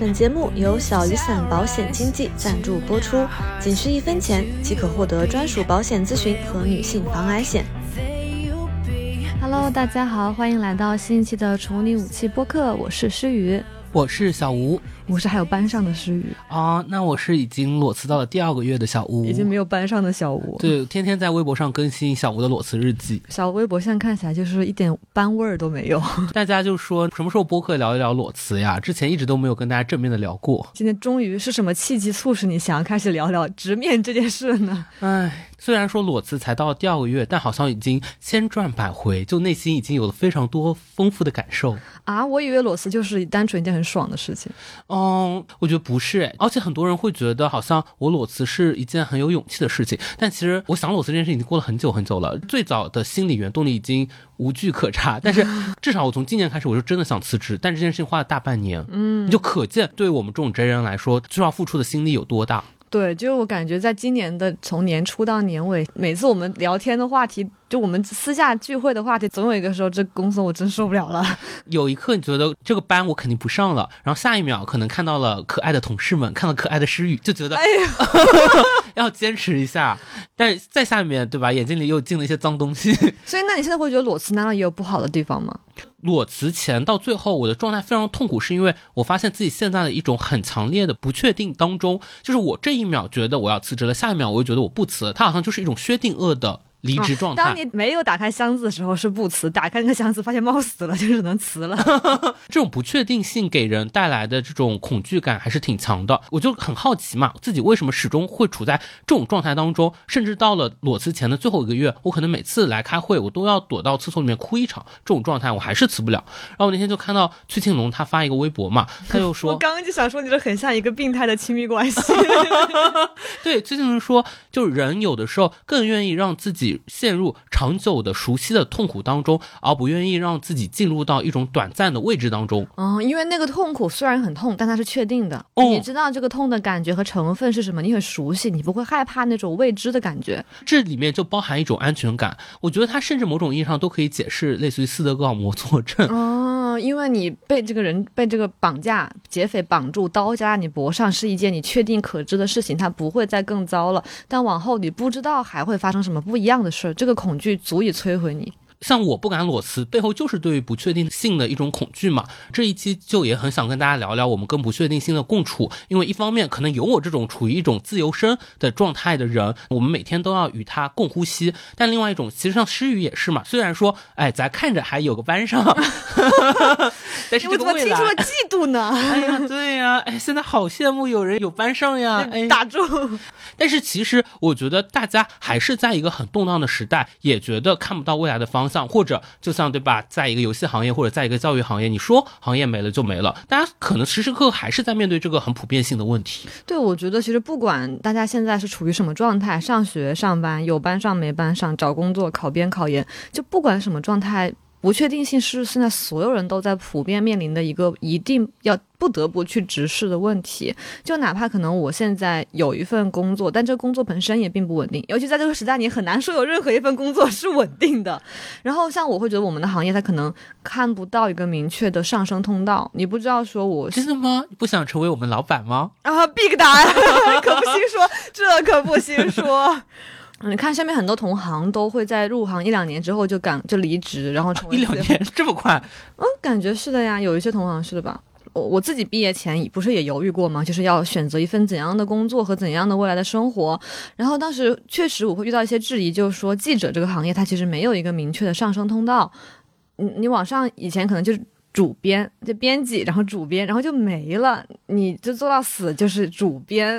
本节目由小雨伞保险经纪赞助播出，仅需一分钱即可获得专属保险咨询和女性防癌险。Hello，大家好，欢迎来到新一期的宠你武器播客，我是诗雨，我是小吴。我是还有班上的诗雨啊，那我是已经裸辞到了第二个月的小吴，已经没有班上的小吴，对，天天在微博上更新小吴的裸辞日记。小微博现在看起来就是一点班味儿都没有。大家就说什么时候播客聊一聊裸辞呀？之前一直都没有跟大家正面的聊过。今天终于是什么契机促使你想要开始聊聊直面这件事呢？唉，虽然说裸辞才到第二个月，但好像已经千转百回，就内心已经有了非常多丰富的感受啊！我以为裸辞就是单纯一件很爽的事情。嗯，我觉得。不是，而且很多人会觉得好像我裸辞是一件很有勇气的事情，但其实我想裸辞这件事已经过了很久很久了。最早的心理原动力已经无据可查，但是 至少我从今年开始，我就真的想辞职。但这件事情花了大半年，嗯，就可见对我们这种真人来说，需要付出的心力有多大。对，就是我感觉在今年的从年初到年尾，每次我们聊天的话题。就我们私下聚会的话题，总有一个时候，这公司我真受不了了。有一刻你觉得这个班我肯定不上了，然后下一秒可能看到了可爱的同事们，看到可爱的诗雨，就觉得哎呀，要坚持一下。但是在下面对吧，眼睛里又进了一些脏东西。所以那你现在会觉得裸辞难道也有不好的地方吗？裸辞前到最后，我的状态非常痛苦，是因为我发现自己现在的一种很强烈的不确定当中，就是我这一秒觉得我要辞职了，下一秒我又觉得我不辞了，它好像就是一种薛定谔的。离职状态。当你没有打开箱子的时候是不辞，打开那个箱子发现猫死了，就只能辞了。这种不确定性给人带来的这种恐惧感还是挺强的。我就很好奇嘛，自己为什么始终会处在这种状态当中，甚至到了裸辞前的最后一个月，我可能每次来开会，我都要躲到厕所里面哭一场。这种状态我还是辞不了。然后我那天就看到崔庆龙他发一个微博嘛，他就说，我刚刚就想说，你这很像一个病态的亲密关系。对，崔庆龙说，就人有的时候更愿意让自己陷入。长久的熟悉的痛苦当中，而不愿意让自己进入到一种短暂的未知当中。嗯，因为那个痛苦虽然很痛，但它是确定的。你知道这个痛的感觉和成分是什么？你很熟悉，你不会害怕那种未知的感觉。这里面就包含一种安全感。我觉得它甚至某种意义上都可以解释类似于斯德哥尔摩综合症。哦，因为你被这个人被这个绑架劫匪绑住，刀架在你脖上是一件你确定可知的事情，它不会再更糟了。但往后你不知道还会发生什么不一样的事儿。这个恐惧足以摧毁你。像我不敢裸辞，背后就是对于不确定性的一种恐惧嘛。这一期就也很想跟大家聊聊我们跟不确定性的共处，因为一方面可能有我这种处于一种自由身的状态的人，我们每天都要与他共呼吸；但另外一种，其实像诗雨也是嘛。虽然说，哎，咱看着还有个班上，但是这个未来，听出了嫉妒呢？哎呀，对呀，哎，现在好羡慕有人有班上呀！哎，打住。但是其实我觉得大家还是在一个很动荡的时代，也觉得看不到未来的方。方向或者就像对吧，在一个游戏行业或者在一个教育行业，你说行业没了就没了，大家可能时时刻刻还是在面对这个很普遍性的问题。对，我觉得其实不管大家现在是处于什么状态，上学、上班、有班上没班上、找工作、考编、考研，就不管什么状态。不确定性是现在所有人都在普遍面临的一个一定要不得不去直视的问题。就哪怕可能我现在有一份工作，但这个工作本身也并不稳定。尤其在这个时代，你很难说有任何一份工作是稳定的。然后像我会觉得我们的行业，它可能看不到一个明确的上升通道。你不知道说我真的吗？不想成为我们老板吗？啊，big 答案，可不行说，这可不行说。你看，下面很多同行都会在入行一两年之后就赶就离职，然后成为 一两年这么快？嗯，感觉是的呀，有一些同行是的吧。我我自己毕业前不是也犹豫过吗？就是要选择一份怎样的工作和怎样的未来的生活。然后当时确实我会遇到一些质疑，就是说记者这个行业它其实没有一个明确的上升通道。你你往上以前可能就是。主编就编辑，然后主编，然后就没了，你就做到死就是主编。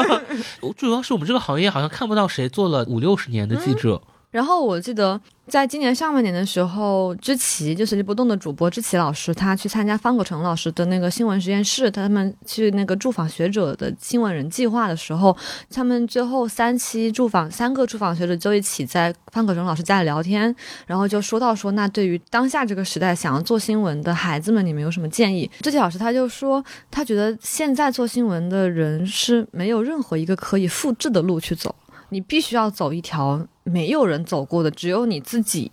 主要是我们这个行业好像看不到谁做了五六十年的记者。然后我记得。在今年上半年的时候，知奇就随机波动的主播知奇老师，他去参加方可成老师的那个新闻实验室，他们去那个驻访学者的新闻人计划的时候，他们最后三期驻访三个驻访学者就一起在方可成老师家里聊天，然后就说到说，那对于当下这个时代想要做新闻的孩子们，你们有什么建议？知奇老师他就说，他觉得现在做新闻的人是没有任何一个可以复制的路去走，你必须要走一条。没有人走过的，只有你自己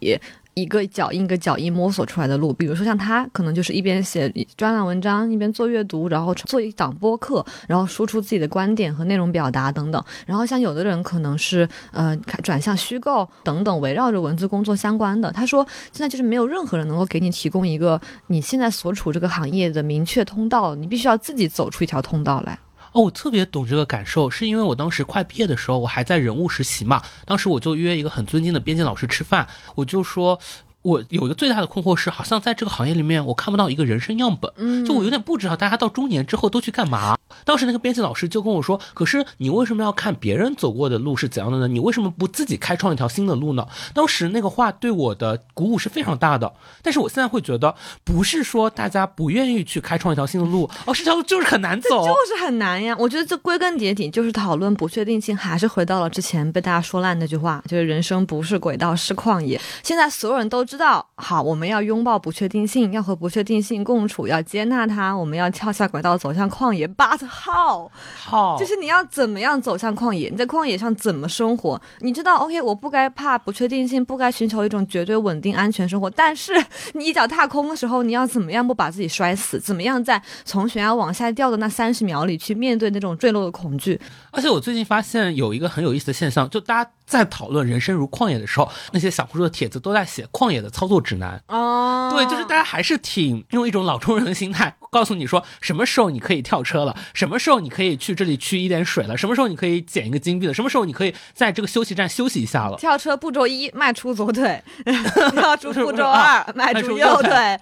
一个脚印一个脚印摸索出来的路。比如说像他，可能就是一边写专栏文章，一边做阅读，然后做一档播客，然后输出自己的观点和内容表达等等。然后像有的人可能是呃转向虚构等等，围绕着文字工作相关的。他说现在就是没有任何人能够给你提供一个你现在所处这个行业的明确通道，你必须要自己走出一条通道来。哦，我特别懂这个感受，是因为我当时快毕业的时候，我还在人物实习嘛。当时我就约一个很尊敬的编辑老师吃饭，我就说。我有一个最大的困惑是，好像在这个行业里面，我看不到一个人生样本。嗯，就我有点不知道大家到中年之后都去干嘛。当时那个编辑老师就跟我说：“可是你为什么要看别人走过的路是怎样的呢？你为什么不自己开创一条新的路呢？”当时那个话对我的鼓舞是非常大的。但是我现在会觉得，不是说大家不愿意去开创一条新的路，而是这条路就是很难走，就是很难呀。我觉得这归根结底就是讨论不确定性，还是回到了之前被大家说烂那句话，就是人生不是轨道是旷野。现在所有人都知道，好，我们要拥抱不确定性，要和不确定性共处，要接纳它，我们要跳下轨道走向旷野。But how？好，就是你要怎么样走向旷野？你在旷野上怎么生活？你知道？OK，我不该怕不确定性，不该寻求一种绝对稳定、安全生活。但是你一脚踏空的时候，你要怎么样不把自己摔死？怎么样在从悬崖往下掉的那三十秒里去面对那种坠落的恐惧？而且我最近发现有一个很有意思的现象，就大家在讨论人生如旷野的时候，那些小红书的帖子都在写旷野的操作指南。哦，对，就是大家还是挺用一种老中人的心态，告诉你说什么时候你可以跳车了，什么时候你可以去这里取一点水了，什么时候你可以捡一个金币了，什么时候你可以在这个休息站休息一下了。跳车步骤一，迈出左腿；跳出步骤 二，迈出右腿；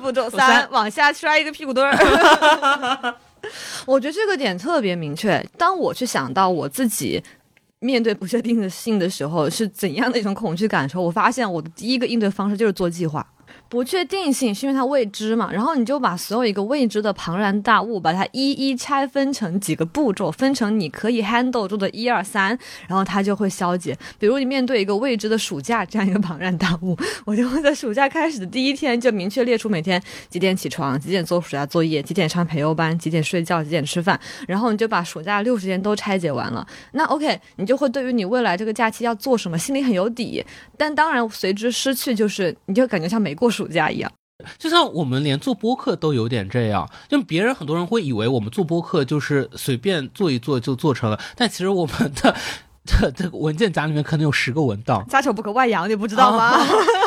步骤 三，往下摔一个屁股墩儿。我觉得这个点特别明确。当我去想到我自己面对不确定性的时候是怎样的一种恐惧感受，我发现我的第一个应对方式就是做计划。不确定性是因为它未知嘛，然后你就把所有一个未知的庞然大物，把它一一拆分成几个步骤，分成你可以 handle 住的一二三，然后它就会消解。比如你面对一个未知的暑假这样一个庞然大物，我就会在暑假开始的第一天就明确列出每天几点起床，几点做暑假作业，几点上培优班，几点睡觉，几点吃饭，然后你就把暑假六十天都拆解完了。那 OK，你就会对于你未来这个假期要做什么心里很有底。但当然随之失去就是你就感觉像没过暑。暑假一样，就像我们连做播客都有点这样，就别人很多人会以为我们做播客就是随便做一做就做成了，但其实我们的这这个文件夹里面可能有十个文档，家丑不可外扬，你不知道吗？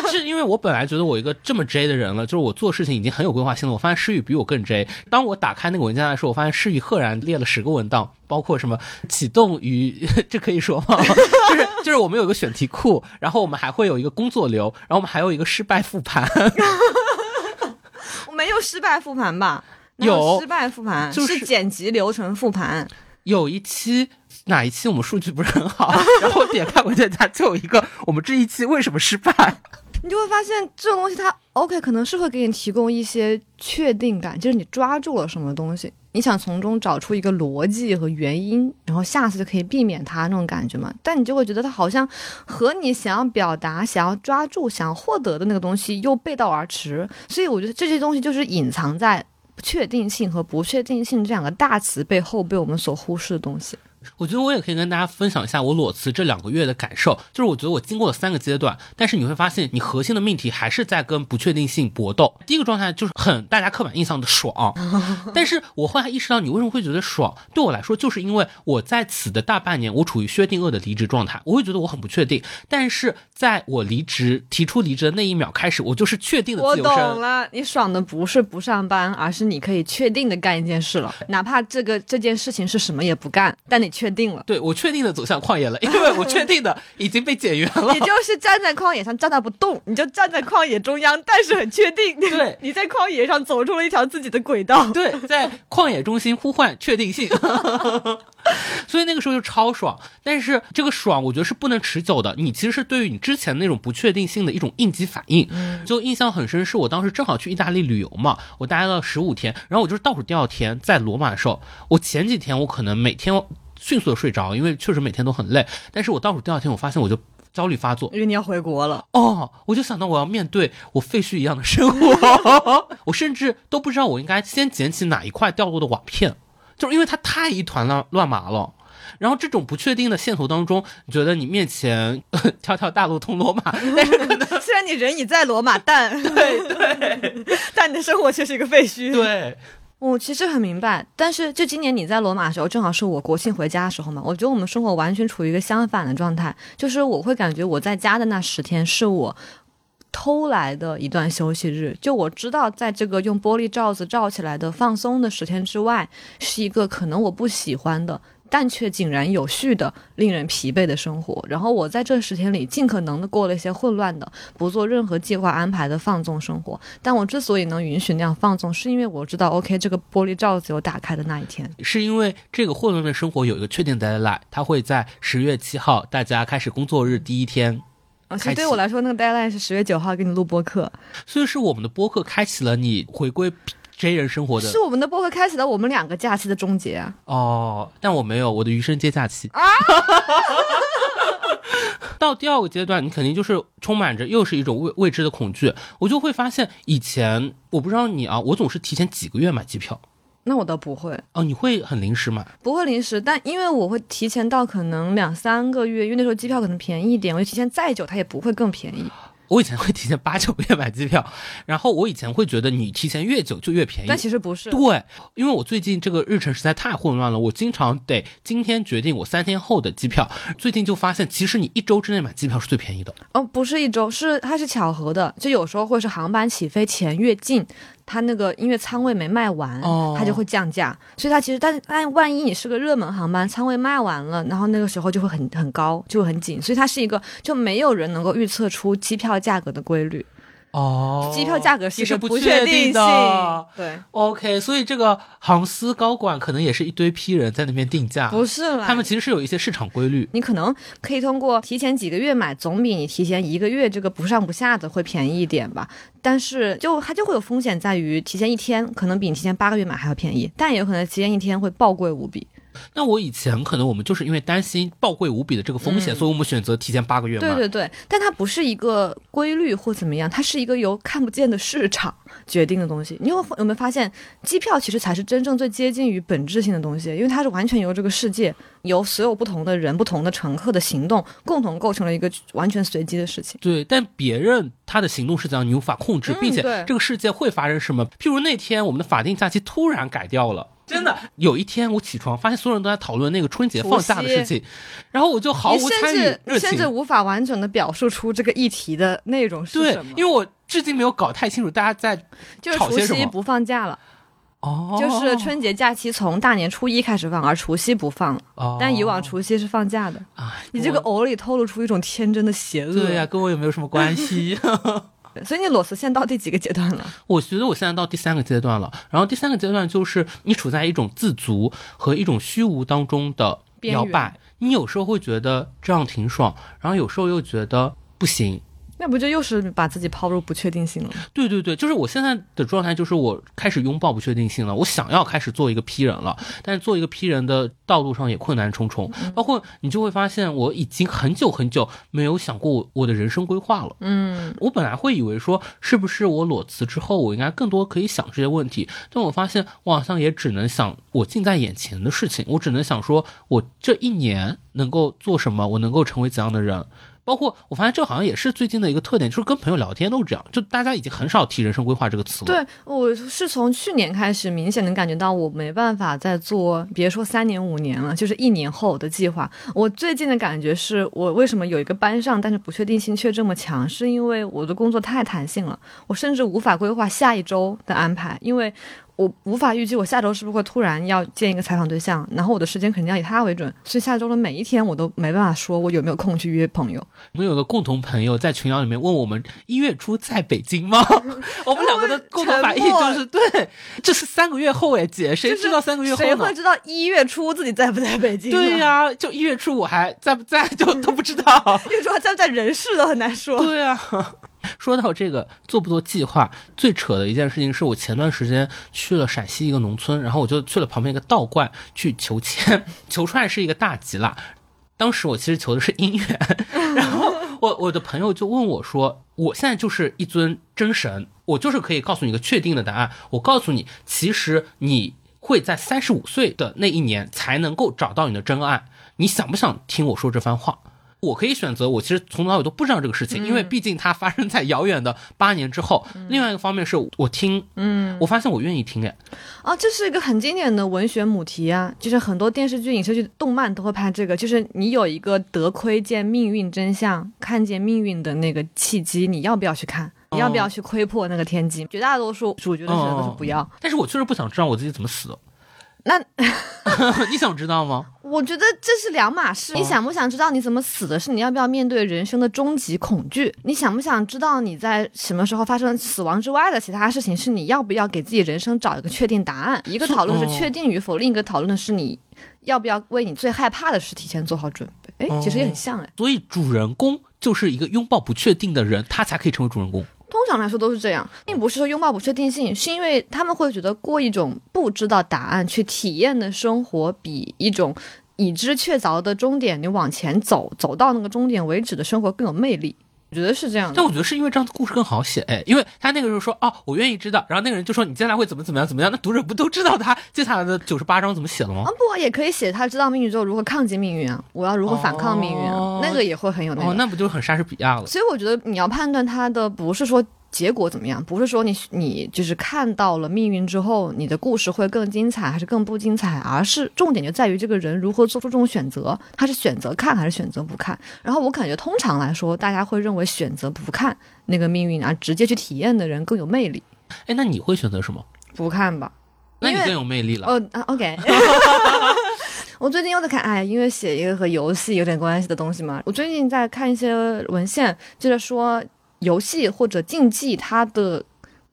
是因为我本来觉得我一个这么 J 的人了，就是我做事情已经很有规划性了。我发现诗雨比我更 J。当我打开那个文件夹的时候，我发现诗雨赫然列了十个文档，包括什么启动与 这可以说吗？就是就是我们有一个选题库，然后我们还会有一个工作流，然后我们还有一个失败复盘。我没有失败复盘吧？有失败复盘，就是剪辑流程复盘。有一期哪一期我们数据不是很好，然后点开文件夹就有一个我们这一期为什么失败。你就会发现这种东西它 OK，可能是会给你提供一些确定感，就是你抓住了什么东西，你想从中找出一个逻辑和原因，然后下次就可以避免它那种感觉嘛。但你就会觉得它好像和你想要表达、想要抓住、想要获得的那个东西又背道而驰。所以我觉得这些东西就是隐藏在确定性和不确定性这两个大词背后被我们所忽视的东西。我觉得我也可以跟大家分享一下我裸辞这两个月的感受，就是我觉得我经过了三个阶段，但是你会发现你核心的命题还是在跟不确定性搏斗。第一个状态就是很大家刻板印象的爽，但是我后来意识到你为什么会觉得爽，对我来说就是因为我在此的大半年我处于薛定谔的离职状态，我会觉得我很不确定，但是在我离职提出离职的那一秒开始，我就是确定的自由身。我懂了，你爽的不是不上班，而是你可以确定的干一件事了，哪怕这个这件事情是什么也不干，但你。确定了，对我确定的走向旷野了，因为 我确定的已经被减员了。你就是站在旷野上站那不动，你就站在旷野中央，但是很确定，对，你在旷野上走出了一条自己的轨道。对，在旷野中心呼唤确定性，所以那个时候就超爽。但是这个爽，我觉得是不能持久的。你其实是对于你之前那种不确定性的一种应激反应。就印象很深，是我当时正好去意大利旅游嘛，我待了十五天，然后我就是倒数第二天在罗马的时候，我前几天我可能每天。迅速的睡着，因为确实每天都很累。但是我倒数第二天，我发现我就焦虑发作，因为你要回国了。哦，我就想到我要面对我废墟一样的生活，我甚至都不知道我应该先捡起哪一块掉落的瓦片，就是因为它太一团乱乱麻了。然后这种不确定的线头当中，你觉得你面前条条大路通罗马，但是可能虽然你人已在罗马，但对对 但你的生活却是一个废墟。对，我其实很明白，但是就今年你在罗马的时候，正好是我国庆回家的时候嘛，我觉得我们生活完全处于一个相反的状态，就是我会感觉我在家的那十天是我。偷来的一段休息日，就我知道，在这个用玻璃罩子罩起来的放松的十天之外，是一个可能我不喜欢的，但却井然有序的、令人疲惫的生活。然后我在这十天里尽可能的过了一些混乱的、不做任何计划安排的放纵生活。但我之所以能允许那样放纵，是因为我知道，OK，这个玻璃罩子有打开的那一天。是因为这个混乱的生活有一个确定的 deadline，它会在十月七号，大家开始工作日第一天。而且对我来说，那个 deadline 是十月九号给你录播客，所以是我们的播客开启了你回归 J 人生活的，是我们的播客开启了我们两个假期的终结啊！哦，但我没有，我的余生皆假期啊！到第二个阶段，你肯定就是充满着又是一种未未知的恐惧，我就会发现以前我不知道你啊，我总是提前几个月买机票。那我倒不会哦，你会很临时买？不会临时，但因为我会提前到可能两三个月，因为那时候机票可能便宜一点，我就提前再久它也不会更便宜。我以前会提前八九个月买机票，然后我以前会觉得你提前越久就越便宜，但其实不是。对，因为我最近这个日程实在太混乱了，我经常得今天决定我三天后的机票。最近就发现，其实你一周之内买机票是最便宜的。哦，不是一周，是它是巧合的，就有时候会是航班起飞前越近。它那个因为仓位没卖完，它就会降价，所以它其实，但但万一你是个热门航班，仓位卖完了，然后那个时候就会很很高，就很紧，所以它是一个就没有人能够预测出机票价格的规律。哦，机票价格是一个不确定的，对，OK，所以这个航司高管可能也是一堆批人在那边定价，不是啦，他们其实是有一些市场规律。你可能可以通过提前几个月买，总比你提前一个月这个不上不下的会便宜一点吧。但是就它就会有风险在于，提前一天可能比你提前八个月买还要便宜，但也有可能提前一天会暴贵无比。那我以前可能我们就是因为担心爆贵无比的这个风险，所以我们选择提前八个月买。对对对，但它不是一个规律或怎么样，它是一个由看不见的市场决定的东西。你有有没有发现，机票其实才是真正最接近于本质性的东西，因为它是完全由这个世界，由所有不同的人、不同的乘客的行动共同构成了一个完全随机的事情。对，但别人他的行动是怎样，你无法控制，并且这个世界会发生什么？譬如那天我们的法定假期突然改掉了。真的，有一天我起床发现所有人都在讨论那个春节放假的事情，然后我就毫无参与热情，甚至无法完整的表述出这个议题的内容是什么。对，因为我至今没有搞太清楚大家在就是除夕不放假了，哦，就是春节假期从大年初一开始放，而除夕不放了。哦，但以往除夕是放假的啊。你这个偶里透露出一种天真的邪恶。对呀，跟我有没有什么关系？所以你裸辞现在到第几个阶段了？我觉得我现在到第三个阶段了。然后第三个阶段就是你处在一种自足和一种虚无当中的摇摆。你有时候会觉得这样挺爽，然后有时候又觉得不行。那不就又是把自己抛入不确定性了？对对对，就是我现在的状态，就是我开始拥抱不确定性了。我想要开始做一个批人了，但是做一个批人的道路上也困难重重。包括你就会发现，我已经很久很久没有想过我的人生规划了。嗯，我本来会以为说，是不是我裸辞之后，我应该更多可以想这些问题？但我发现，我好像也只能想我近在眼前的事情。我只能想说，我这一年能够做什么？我能够成为怎样的人？包括我发现这好像也是最近的一个特点，就是跟朋友聊天都是这样，就大家已经很少提人生规划这个词了。对，我是从去年开始明显能感觉到我没办法再做，别说三年五年了，就是一年后的计划。我最近的感觉是我为什么有一个班上，但是不确定性却这么强，是因为我的工作太弹性了，我甚至无法规划下一周的安排，因为。我无法预计我下周是不是会突然要见一个采访对象，然后我的时间肯定要以他为准，所以下周的每一天我都没办法说我有没有空去约朋友。我们有个共同朋友在群聊里面问我们一月初在北京吗？我们两个的共同反应就是对，这是三个月后哎姐，谁知道三个月后谁会知道一月初自己在不在北京？对呀，就一月初我还在不在就都不知道，一月初在不在人事都很难说。对呀。说到这个做不做计划，最扯的一件事情是我前段时间去了陕西一个农村，然后我就去了旁边一个道观去求签，求出来是一个大吉啦。当时我其实求的是姻缘，然后我我的朋友就问我说：“我现在就是一尊真神，我就是可以告诉你一个确定的答案。我告诉你，其实你会在三十五岁的那一年才能够找到你的真爱。”你想不想听我说这番话？我可以选择，我其实从头到尾都不知道这个事情，因为毕竟它发生在遥远的八年之后。另外一个方面是我听，嗯，我发现我愿意听，哎，啊，这是一个很经典的文学母题啊，就是很多电视剧、影视剧、动漫都会拍这个，就是你有一个得窥见命运真相、看见命运的那个契机，你要不要去看？你要不要去窥破那个天机？绝大多数主角的选择都是不要。但是我确实不想知道我自己怎么死。那 你想知道吗？我觉得这是两码事。你想不想知道你怎么死的？是你要不要面对人生的终极恐惧？你想不想知道你在什么时候发生死亡之外的其他事情？是你要不要给自己人生找一个确定答案？一个讨论是确定与否，另一个讨论的是你要不要为你最害怕的事提前做好准备。哎，其实也很像哎。所以主人公就是一个拥抱不确定的人，他才可以成为主人公。通常来说都是这样，并不是说拥抱不确定性，是因为他们会觉得过一种不知道答案去体验的生活，比一种已知确凿的终点，你往前走，走到那个终点为止的生活更有魅力。我觉得是这样，但我觉得是因为这样的故事更好写，哎，因为他那个时候说，哦，我愿意知道，然后那个人就说你接下来会怎么怎么样怎么样，那读者不都知道他接下来的九十八章怎么写了吗？啊，不，也可以写他知道命运之后如何抗击命运啊，我要如何反抗命运啊，那个也会很有那个，哦那不就很莎士比亚了？所以我觉得你要判断他的不是说。结果怎么样？不是说你你就是看到了命运之后，你的故事会更精彩还是更不精彩，而是重点就在于这个人如何做出这种选择，他是选择看还是选择不看。然后我感觉通常来说，大家会认为选择不看那个命运而直接去体验的人更有魅力。哎，那你会选择什么？不看吧？那你更有魅力了。哦，OK。我最近又在看，哎，因为写一个和游戏有点关系的东西嘛。我最近在看一些文献，就是说。游戏或者竞技，它的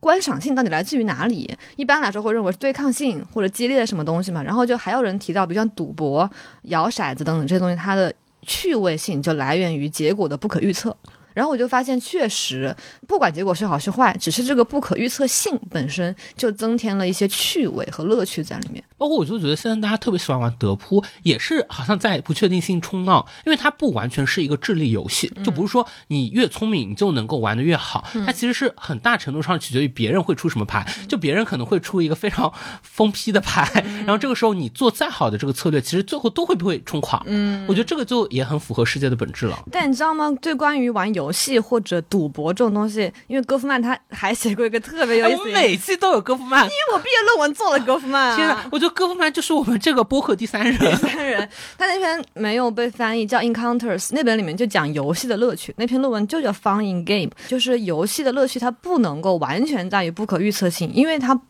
观赏性到底来自于哪里？一般来说会认为是对抗性或者激烈的什么东西嘛。然后就还有人提到，比如像赌博、摇骰子等等这些东西，它的趣味性就来源于结果的不可预测。然后我就发现，确实，不管结果是好是坏，只是这个不可预测性本身就增添了一些趣味和乐趣在里面。包括我就觉得，现在大家特别喜欢玩德扑，也是好像在不确定性冲浪，因为它不完全是一个智力游戏，就不是说你越聪明你就能够玩得越好，它其实是很大程度上取决于别人会出什么牌，就别人可能会出一个非常疯批的牌，然后这个时候你做再好的这个策略，其实最后都会被冲垮。嗯，我觉得这个就也很符合世界的本质了。但你知道吗？对关于玩游。游戏或者赌博这种东西，因为戈夫曼他还写过一个特别有意思。我每期都有戈夫曼，因为我毕业论文做了戈夫曼。天呐，我觉得戈夫曼就是我们这个播客第三人。第三人，他那篇没有被翻译，叫《Encounters》，那本里面就讲游戏的乐趣。那篇论文就叫《Fun in Game》，就是游戏的乐趣，它不能够完全在于不可预测性，因为它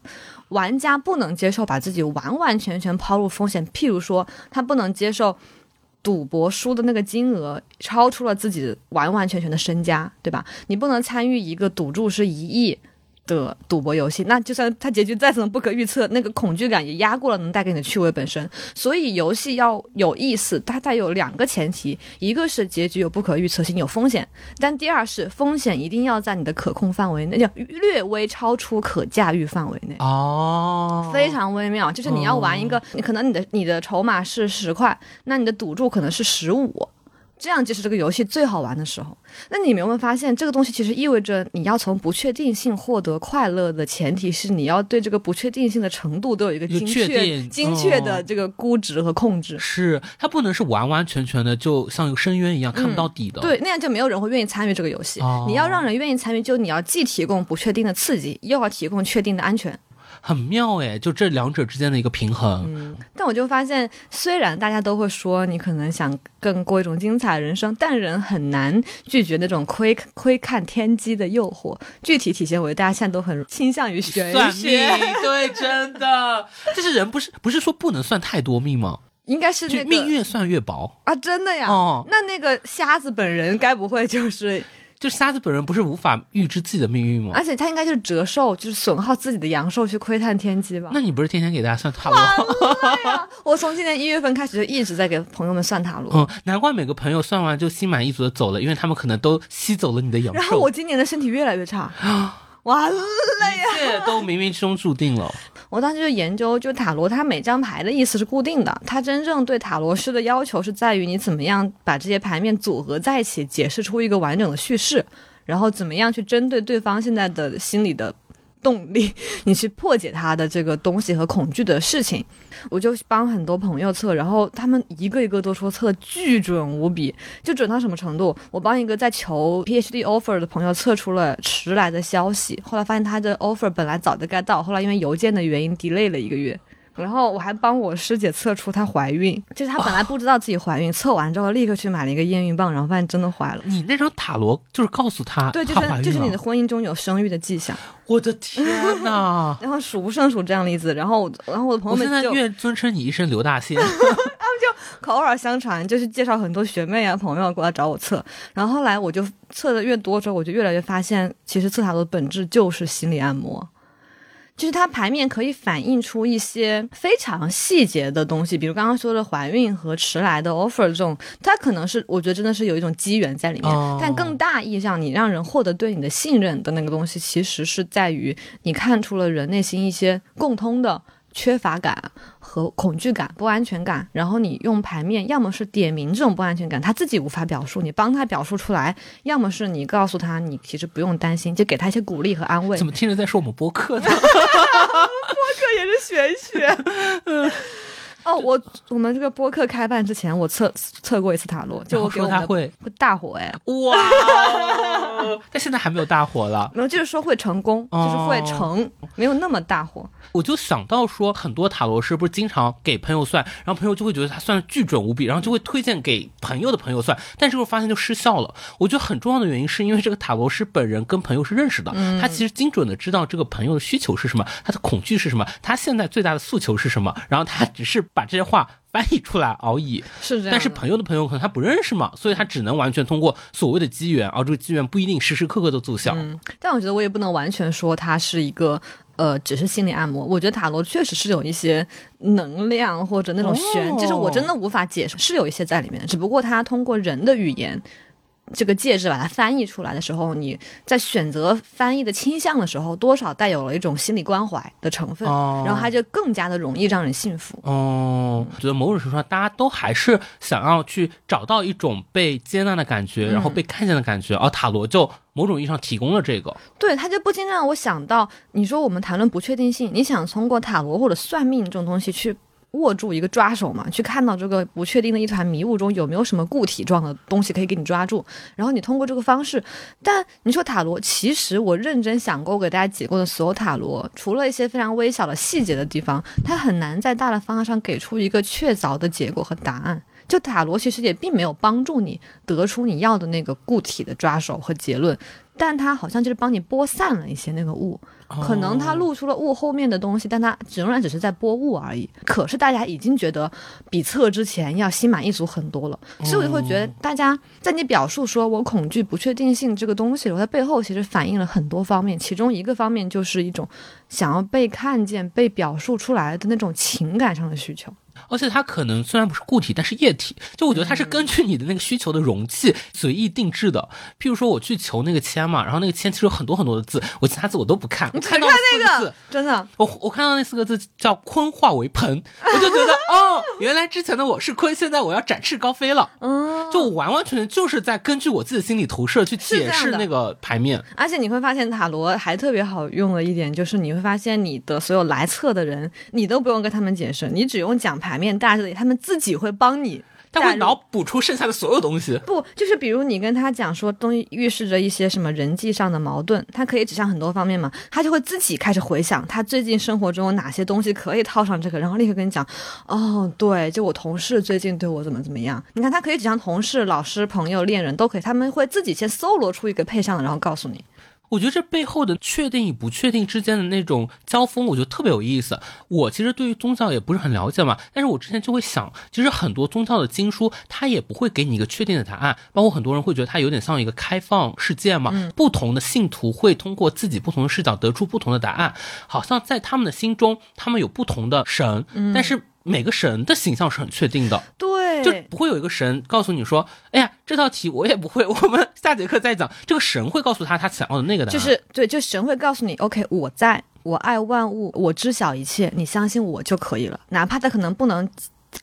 玩家不能接受把自己完完全全抛入风险。譬如说，他不能接受。赌博输的那个金额超出了自己完完全全的身家，对吧？你不能参与一个赌注是一亿。的赌博游戏，那就算它结局再怎么不可预测，那个恐惧感也压过了能带给你的趣味本身。所以游戏要有意思，它带有两个前提：一个是结局有不可预测性、有风险；但第二是风险一定要在你的可控范围内，叫略微超出可驾驭范围内。哦，非常微妙，就是你要玩一个，你可能你的你的筹码是十块，那你的赌注可能是十五。这样就是这个游戏最好玩的时候。那你有没有发现，这个东西其实意味着你要从不确定性获得快乐的前提是你要对这个不确定性的程度都有一个精确、精确的这个估值和控制。是它不能是完完全全的，就像一个深渊一样看不到底的。对，那样就没有人会愿意参与这个游戏。你要让人愿意参与，就你要既提供不确定的刺激，又要提供确定的安全。很妙哎，就这两者之间的一个平衡。嗯，但我就发现，虽然大家都会说你可能想更过一种精彩人生，但人很难拒绝那种窥窥看天机的诱惑。具体体现为大家现在都很倾向于玄学。对，真的，就是人不是不是说不能算太多命吗？应该是那命越算越薄啊！真的呀？哦，那那个瞎子本人该不会就是？就瞎子本人不是无法预知自己的命运吗？而且他应该就是折寿，就是损耗自己的阳寿去窥探天机吧？那你不是天天给大家算塔罗？我从今年一月份开始就一直在给朋友们算塔罗。嗯，难怪每个朋友算完就心满意足的走了，因为他们可能都吸走了你的阳寿。然后我今年的身体越来越差，完了呀！一切都冥冥之中注定了。我当时就研究，就塔罗，它每张牌的意思是固定的，它真正对塔罗师的要求是在于你怎么样把这些牌面组合在一起，解释出一个完整的叙事，然后怎么样去针对对方现在的心理的动力，你去破解他的这个东西和恐惧的事情。我就帮很多朋友测，然后他们一个一个都说测巨准无比，就准到什么程度？我帮一个在求 PhD offer 的朋友测出了迟来的消息，后来发现他的 offer 本来早就该到，后来因为邮件的原因 delay 了一个月。然后我还帮我师姐测出她怀孕，就是她本来不知道自己怀孕，测完之后立刻去买了一个验孕棒，然后发现真的怀了。你那张塔罗就是告诉她，对，就是就是你的婚姻中有生育的迹象，我的天呐！然后数不胜数这样的例子，然后我然后我的朋我现在友们就愿尊称你一声刘大仙。他们就口耳相传，就是介绍很多学妹啊朋友过来找我测，然后后来我就测的越多之后，我就越来越发现，其实测塔罗的本质就是心理按摩。就是它牌面可以反映出一些非常细节的东西，比如刚刚说的怀孕和迟来的 offer 这种，它可能是我觉得真的是有一种机缘在里面。哦但更大意义上，你让人获得对你的信任的那个东西，其实是在于你看出了人内心一些共通的缺乏感和恐惧感、不安全感，然后你用牌面，要么是点明这种不安全感，他自己无法表述，你帮他表述出来；要么是你告诉他，你其实不用担心，就给他一些鼓励和安慰。怎么听着在说我们播客呢？播客也是玄学。哦，我我们这个播客开办之前，我测测过一次塔罗，就说他会会大火哎，哇哦，但现在还没有大火了。没有，就是说会成功，就是会成，没有那么大火。我就想到说，很多塔罗师不是经常给朋友算，然后朋友就会觉得他算的巨准无比，然后就会推荐给朋友的朋友算，但是我发现就失效了。我觉得很重要的原因是因为这个塔罗师本人跟朋友是认识的，他其实精准的知道这个朋友的需求是什么，他的恐惧是什么，他现在最大的诉求是什么，然后他只是把这些话翻译出来而已。是这样，但是朋友的朋友可能他不认识嘛，所以他只能完全通过所谓的机缘，而这个机缘不一定时时刻刻都奏效。嗯，但我觉得我也不能完全说它是一个呃，只是心理按摩。我觉得塔罗确实是有一些能量或者那种玄，哦就是我真的无法解释，是有一些在里面的。只不过它通过人的语言。这个介质把它翻译出来的时候，你在选择翻译的倾向的时候，多少带有了一种心理关怀的成分，哦然后它就更加的容易让人信服。哦，我觉得某种程度上，大家都还是想要去找到一种被接纳的感觉，然后被看见的感觉，而塔罗就某种意义上提供了这个。对，它就不禁让我想到，你说我们谈论不确定性，你想通过塔罗或者算命这种东西去握住一个抓手嘛，去看到这个不确定的一团迷雾中有没有什么固体状的东西可以给你抓住，然后你通过这个方式。但你说塔罗，其实我认真想过，我给大家解过的所有塔罗，除了一些非常微小的细节的地方，它很难在大的方向上给出一个确凿的结果和答案。就塔罗其实也并没有帮助你得出你要的那个固体的抓手和结论，但它好像就是帮你播散了一些那个雾，可能他露出了雾后面的东西，但他仍然只是在播雾而已。可是大家已经觉得比测之前要心满意足很多了，所以我就会觉得大家在你表述说我恐惧不确定性这个东西的时候，它背后其实反映了很多方面，其中一个方面就是一种想要被看见、被表述出来的那种情感上的需求。而且它可能虽然不是固体，但是液体。就我觉得它是根据你的那个需求的容器随意定制的。譬如说我去求那个签嘛，然后那个签其实有很多很多的字，我其他字我都不看，我看到看四个字，真的，我我看到那四个字叫“坤化为盆”，我就觉得 哦，原来之前的我是坤，现在我要展翅高飞了。嗯，就完完全全就是在根据我自己的心理投射去解释那个牌面。而且你会发现塔罗还特别好用的一点，就是你会发现你的所有来测的人，你都不用跟他们解释，你只用讲牌面大致里，他们自己会帮你。他会脑补出剩下的所有东西。不，就是比如你跟他讲说东西预示着一些什么人际上的矛盾，他可以指向很多方面嘛，他就会自己开始回想他最近生活中有哪些东西可以套上这个，然后立刻跟你讲，哦，对，就我同事最近对我怎么怎么样。你看他可以指向同事、老师、朋友、恋人都可以，他们会自己先搜罗出一个配上的，然后告诉你。我觉得这背后的确定与不确定之间的那种交锋，我觉得特别有意思。我其实对于宗教也不是很了解嘛，但是我之前就会想，其实很多宗教的经书，它也不会给你一个确定的答案。包括很多人会觉得它有点像一个开放世界嘛，不同的信徒会通过自己不同的视角得出不同的答案，好像在他们的心中，他们有不同的神，但是每个神的形象是很确定的。对，就不会有一个神告诉你说：“哎呀，这道题我也不会，我们下节课再讲。”这个神会告诉他他想要的那个答案。就是对，就神会告诉你，OK，我在，我爱万物，我知晓一切，你相信我就可以了，哪怕他可能不能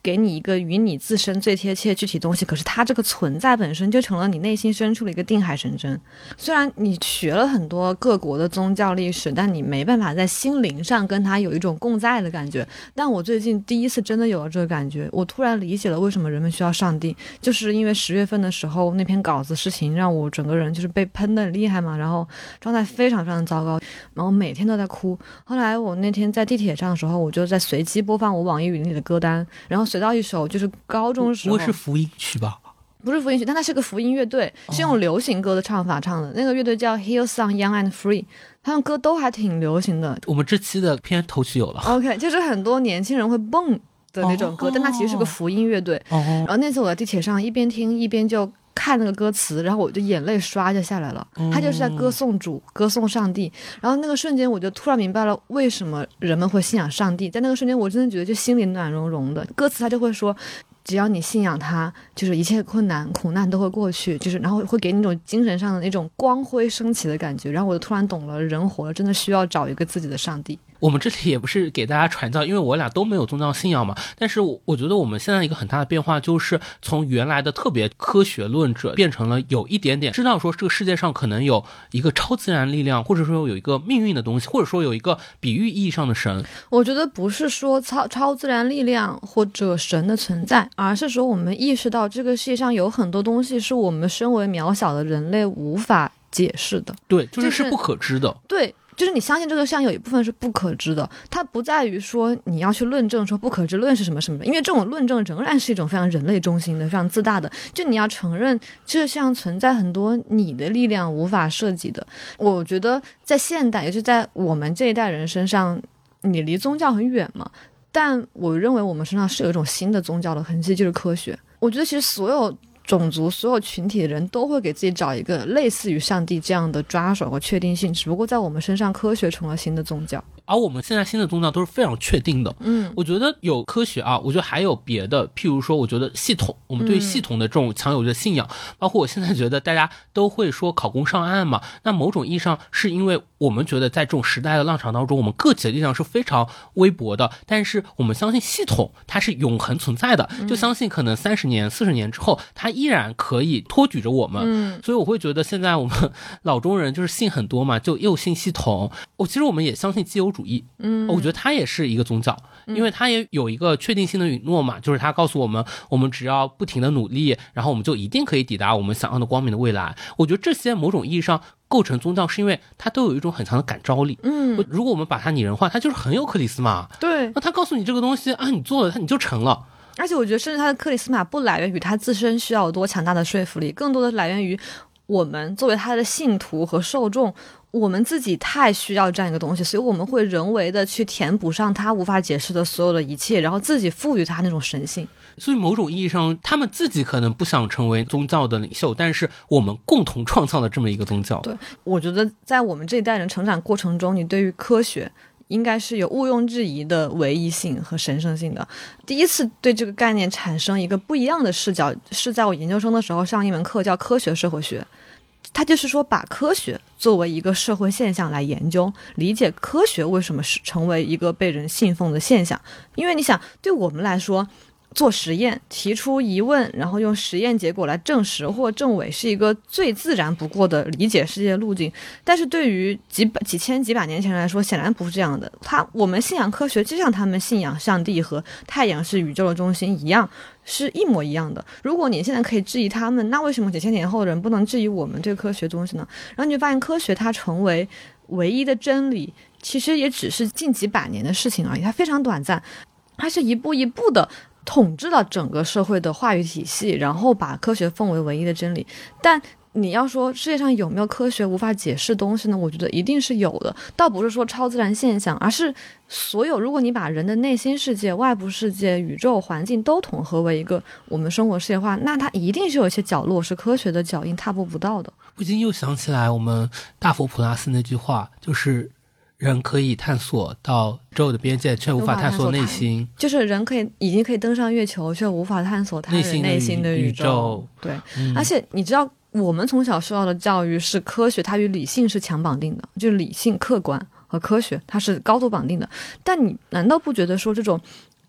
给你一个与你自身最贴切具体东西，可是它这个存在本身就成了你内心深处的一个定海神针。虽然你学了很多各国的宗教历史，但你没办法在心灵上跟它有一种共在的感觉。但我最近第一次真的有了这个感觉，我突然理解了为什么人们需要上帝，就是因为十月份的时候那篇稿子事情让我整个人就是被喷的很厉害嘛，然后状态非常非常糟糕，然后每天都在哭。后来我那天在地铁上的时候，我就在随机播放我网易云里的歌单，然后随到一首就是高中时候，不会是福音曲吧？不是福音曲，但它是个福音乐队，是用流行歌的唱法唱的。那个乐队叫 Hillsong Young and Free，他们歌都还挺流行的。我们这期的片头曲有了。OK，就是很多年轻人会蹦的那种歌，但它其实是个福音乐队。哦然后那次我在地铁上一边听一边就看那个歌词，然后我就眼泪唰就下来了。他就是在歌颂主，歌颂上帝。然后那个瞬间，我就突然明白了为什么人们会信仰上帝。在那个瞬间，我真的觉得就心里暖融融的。歌词他就会说。只要你信仰他，就是一切困难、苦难都会过去，就是然后会给你一种精神上的那种光辉升起的感觉。然后我就突然懂了，人活了真的需要找一个自己的上帝。我们这里也不是给大家传教，因为我俩都没有宗教信仰嘛。但是我我觉得我们现在一个很大的变化，就是从原来的特别科学论者，变成了有一点点知道说这个世界上可能有一个超自然力量，或者说有一个命运的东西，或者说有一个比喻意义上的神。我觉得不是说超超自然力量或者神的存在，而是说我们意识到这个世界上有很多东西是我们身为渺小的人类无法解释的。对，就是就是是不可知的。对，就是你相信这个像有一部分是不可知的，它不在于说你要去论证说不可知论是什么什么的，因为这种论证仍然是一种非常人类中心的、非常自大的。就你要承认这世上存在很多你的力量无法涉及的。我觉得在现代，也就在我们这一代人身上，你离宗教很远嘛。但我认为我们身上是有一种新的宗教的痕迹，就是科学。我觉得其实所有种族、所有群体的人都会给自己找一个类似于上帝这样的抓手和确定性，只不过在我们身上，科学成了新的宗教。而我们现在新的宗教都是非常确定的。嗯，我觉得有科学啊，我觉得还有别的，譬如说，我觉得系统，我们对系统的这种强有的信仰，包括我现在觉得大家都会说考公上岸嘛，那某种意义上是因为我们觉得在这种时代的浪潮当中，我们个体的力量是非常微薄的，但是我们相信系统它是永恒存在的，就相信可能三十年、四十年之后，它依然可以托举着我们。嗯，所以我会觉得现在我们老中人就是信很多嘛，就又信系统。我其实我们也相信自由主义，嗯，我觉得它也是一个宗教，因为它也有一个确定性的允诺嘛，就是它告诉我们，我们只要不停的努力，然后我们就一定可以抵达我们想要的光明的未来。我觉得这些某种意义上构成宗教，是因为它都有一种很强的感召力。嗯，如果我们把它拟人化，它就是很有克里斯嘛。对。那他告诉你这个东西啊，你做了，它你就成了。而且我觉得，甚至他的克里斯玛不来源于他自身需要有多强大的说服力，更多的来源于我们作为他的信徒和受众，我们自己太需要这样一个东西，所以我们会人为的去填补上他无法解释的所有的一切，然后自己赋予他那种神性。所以某种意义上，他们自己可能不想成为宗教的领袖，但是我们共同创造了这么一个宗教。对我觉得，在我们这一代人成长过程中，你对于科学应该是有毋庸置疑的唯一性和神圣性的。第一次对这个概念产生一个不一样的视角，是在我研究生的时候上一门课叫科学社会学。它就是说，把科学作为一个社会现象来研究，理解科学为什么是成为一个被人信奉的现象。因为你想，对我们来说，做实验提出疑问，然后用实验结果来证实或证伪，是一个最自然不过的理解世界路径。但是对于几百、几千、几百年前来说，显然不是这样的。他我们信仰科学，就像他们信仰上帝和太阳是宇宙的中心一样。是一模一样的。如果你现在可以质疑他们，那为什么几千年后的人不能质疑我们这个科学东西呢？然后你就发现，科学它成为唯一的真理，其实也只是近几百年的事情而已，它非常短暂，它是一步一步的统治了整个社会的话语体系，然后把科学奉为唯一的真理。但你要说世界上有没有科学无法解释东西呢？我觉得一定是有的，倒不是说超自然现象，而是所有。如果你把人的内心世界、外部世界、宇宙环境都统合为一个我们生活世界的话，那它一定是有一些角落是科学的脚印踏步不到的。不禁又想起来我们大佛普拉斯那句话，就是人可以探索到宇宙的边界，却无法探索内心。就是人可以已经可以登上月球，却无法探索他人内心的宇宙。对，嗯、而且你知道。我们从小受到的教育是科学，它与理性是强绑定的，就是理性、客观和科学，它是高度绑定的。但你难道不觉得说这种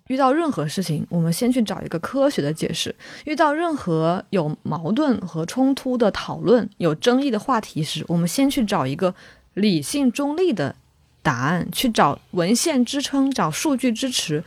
遇到任何事情，我们先去找一个科学的解释；遇到任何有矛盾和冲突的讨论、有争议的话题时，我们先去找一个理性中立的答案，去找文献支撑、找数据支持。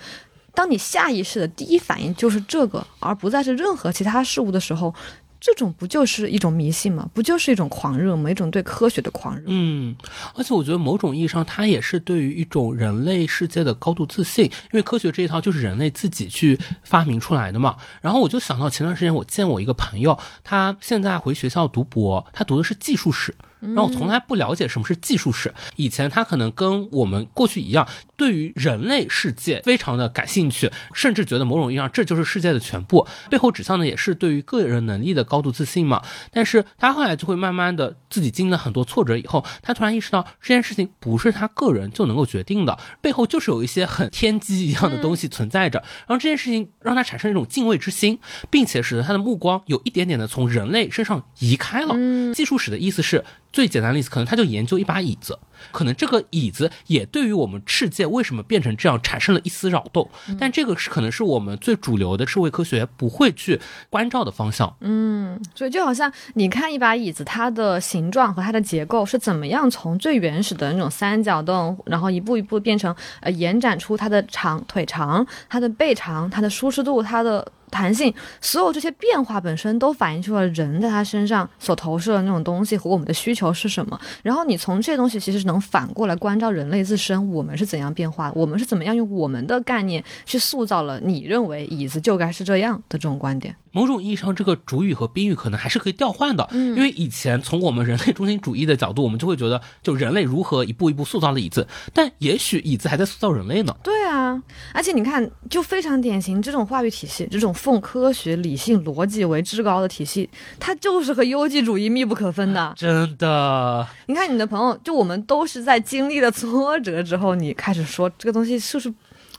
当你下意识的第一反应就是这个，而不再是任何其他事物的时候。这种不就是一种迷信吗？不就是一种狂热吗？一种对科学的狂热。嗯，而且我觉得某种意义上，它也是对于一种人类世界的高度自信，因为科学这一套就是人类自己去发明出来的嘛。然后我就想到前段时间我见我一个朋友，他现在回学校读博，他读的是技术史。然后我从来不了解什么是技术史。以前他可能跟我们过去一样，对于人类世界非常的感兴趣，甚至觉得某种意义上这就是世界的全部。背后指向的也是对于个人能力的高度自信嘛。但是他后来就会慢慢的自己经历了很多挫折以后，他突然意识到这件事情不是他个人就能够决定的，背后就是有一些很天机一样的东西存在着。然后这件事情让他产生一种敬畏之心，并且使得他的目光有一点点的从人类身上移开了。技术史的意思是。最简单的例子，可能他就研究一把椅子，可能这个椅子也对于我们世界为什么变成这样产生了一丝扰动，但这个是可能是我们最主流的社会科学不会去关照的方向。嗯，所以就好像你看一把椅子，它的形状和它的结构是怎么样从最原始的那种三角凳，然后一步一步变成呃延展出它的长腿长、它的背长、它的舒适度、它的。弹性，所有这些变化本身都反映出了人在他身上所投射的那种东西和我们的需求是什么。然后你从这些东西其实能反过来关照人类自身，我们是怎样变化，我们是怎么样用我们的概念去塑造了你认为椅子就该是这样的这种观点。某种意义上，这个主语和宾语可能还是可以调换的，因为以前从我们人类中心主义的角度，我们就会觉得，就人类如何一步一步塑造了椅子，但也许椅子还在塑造人类呢。对啊，而且你看，就非常典型，这种话语体系，这种奉科学、理性、逻辑为至高的体系，它就是和优绩主义密不可分的。真的，你看你的朋友，就我们都是在经历了挫折之后，你开始说这个东西是不是？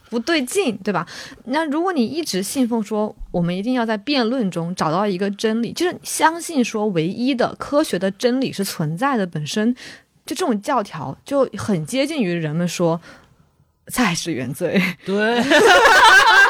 不对劲，对吧？那如果你一直信奉说我们一定要在辩论中找到一个真理，就是相信说唯一的科学的真理是存在的本身，就这种教条就很接近于人们说菜是原罪。对，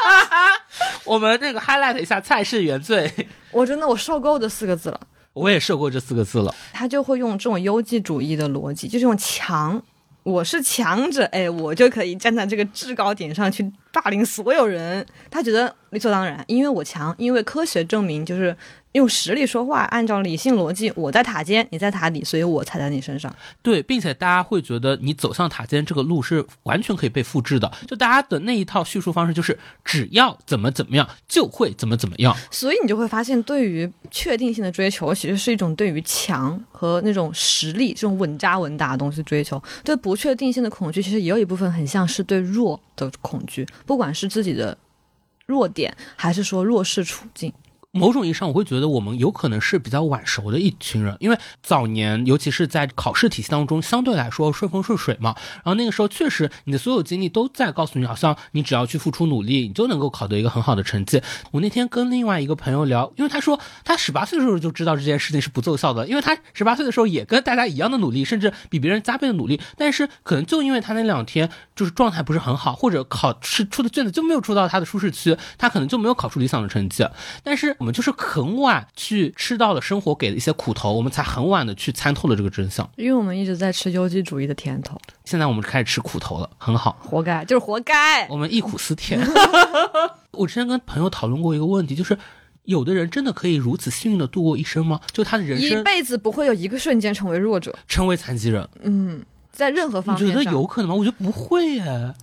我们那个 highlight 一下菜是原罪。我真的我受够这四个字了。我也受够这四个字了。他就会用这种优绩主义的逻辑，就是用强。我是强者，哎，我就可以站在这个制高点上去霸凌所有人。他觉得理所当然，因为我强，因为科学证明就是。用实力说话，按照理性逻辑，我在塔尖，你在塔底，所以我踩在你身上。对，并且大家会觉得你走上塔尖这个路是完全可以被复制的。就大家的那一套叙述方式，就是只要怎么怎么样，就会怎么怎么样。所以你就会发现，对于确定性的追求，其实是一种对于强和那种实力这种稳扎稳打的东西追求。对不确定性的恐惧，其实也有一部分很像是对弱的恐惧，不管是自己的弱点，还是说弱势处境。某种意义上，我会觉得我们有可能是比较晚熟的一群人，因为早年，尤其是在考试体系当中，相对来说顺风顺水嘛。然后那个时候，确实你的所有经历都在告诉你，好像你只要去付出努力，你就能够考得一个很好的成绩。我那天跟另外一个朋友聊，因为他说他十八岁的时候就知道这件事情是不奏效的，因为他十八岁的时候也跟大家一样的努力，甚至比别人加倍的努力，但是可能就因为他那两天就是状态不是很好，或者考试出的卷子就没有出到他的舒适区，他可能就没有考出理想的成绩。但是我们就是很晚去吃到了生活给的一些苦头，我们才很晚的去参透了这个真相。因为我们一直在吃优绩主义的甜头，现在我们开始吃苦头了，很好，活该，就是活该。我们忆苦思甜。我之前跟朋友讨论过一个问题，就是有的人真的可以如此幸运的度过一生吗？就他的人生一辈子不会有一个瞬间成为弱者，成为残疾人。嗯，在任何方面，你觉得有可能吗？我觉得不会耶。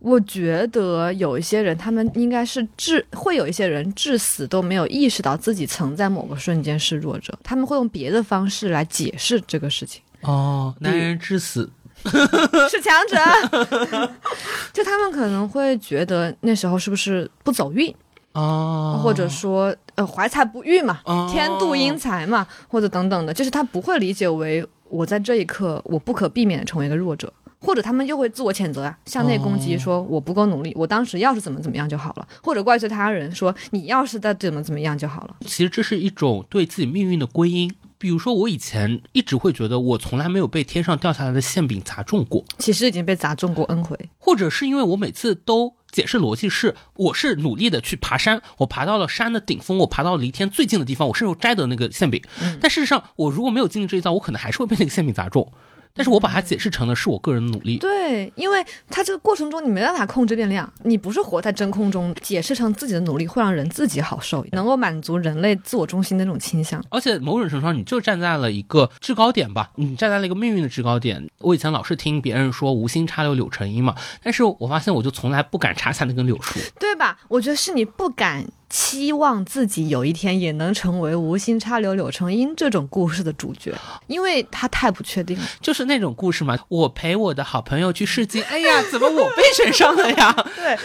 我觉得有一些人，他们应该是至会有一些人至死都没有意识到自己曾在某个瞬间是弱者，他们会用别的方式来解释这个事情。哦，男人至死 是强者，就他们可能会觉得那时候是不是不走运哦，或者说呃怀才不遇嘛，天妒英才嘛，或者等等的，就是他不会理解为我在这一刻我不可避免成为一个弱者。或者他们就会自我谴责啊，向内攻击，说我不够努力，我当时要是怎么怎么样就好了，或者怪罪他人，说你要是再怎么怎么样就好了。其实这是一种对自己命运的归因。比如说，我以前一直会觉得我从来没有被天上掉下来的馅饼砸中过，其实已经被砸中过 N 回，或者是因为我每次都解释逻辑是，我是努力的去爬山，我爬到了山的顶峰，我爬到离天最近的地方，我伸手摘的那个馅饼。但事实上，我如果没有经历这一遭，我可能还是会被那个馅饼砸中。但是我把它解释成了是我个人的努力。对，因为它这个过程中你没办法控制变量，你不是活在真空中，解释成自己的努力会让人自己好受，能够满足人类自我中心的那种倾向。而且某种程度上，你就站在了一个制高点吧，你站在了一个命运的制高点。我以前老是听别人说无心插柳柳成荫嘛，但是我发现我就从来不敢插下那根柳树，对吧？我觉得是你不敢。期望自己有一天也能成为无心插柳柳成荫这种故事的主角，因为他太不确定了。就是那种故事嘛，我陪我的好朋友去试镜，哎呀，怎么我被选上了呀？对。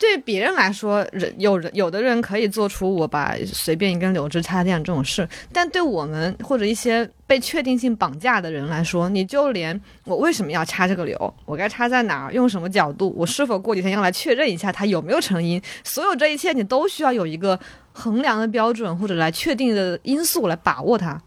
对别人来说，人有人有的人可以做出我把随便一根柳枝插电这种事，但对我们或者一些被确定性绑架的人来说，你就连我为什么要插这个柳，我该插在哪儿，用什么角度，我是否过几天要来确认一下它有没有成因，所有这一切你都需要有一个衡量的标准或者来确定的因素来把握它。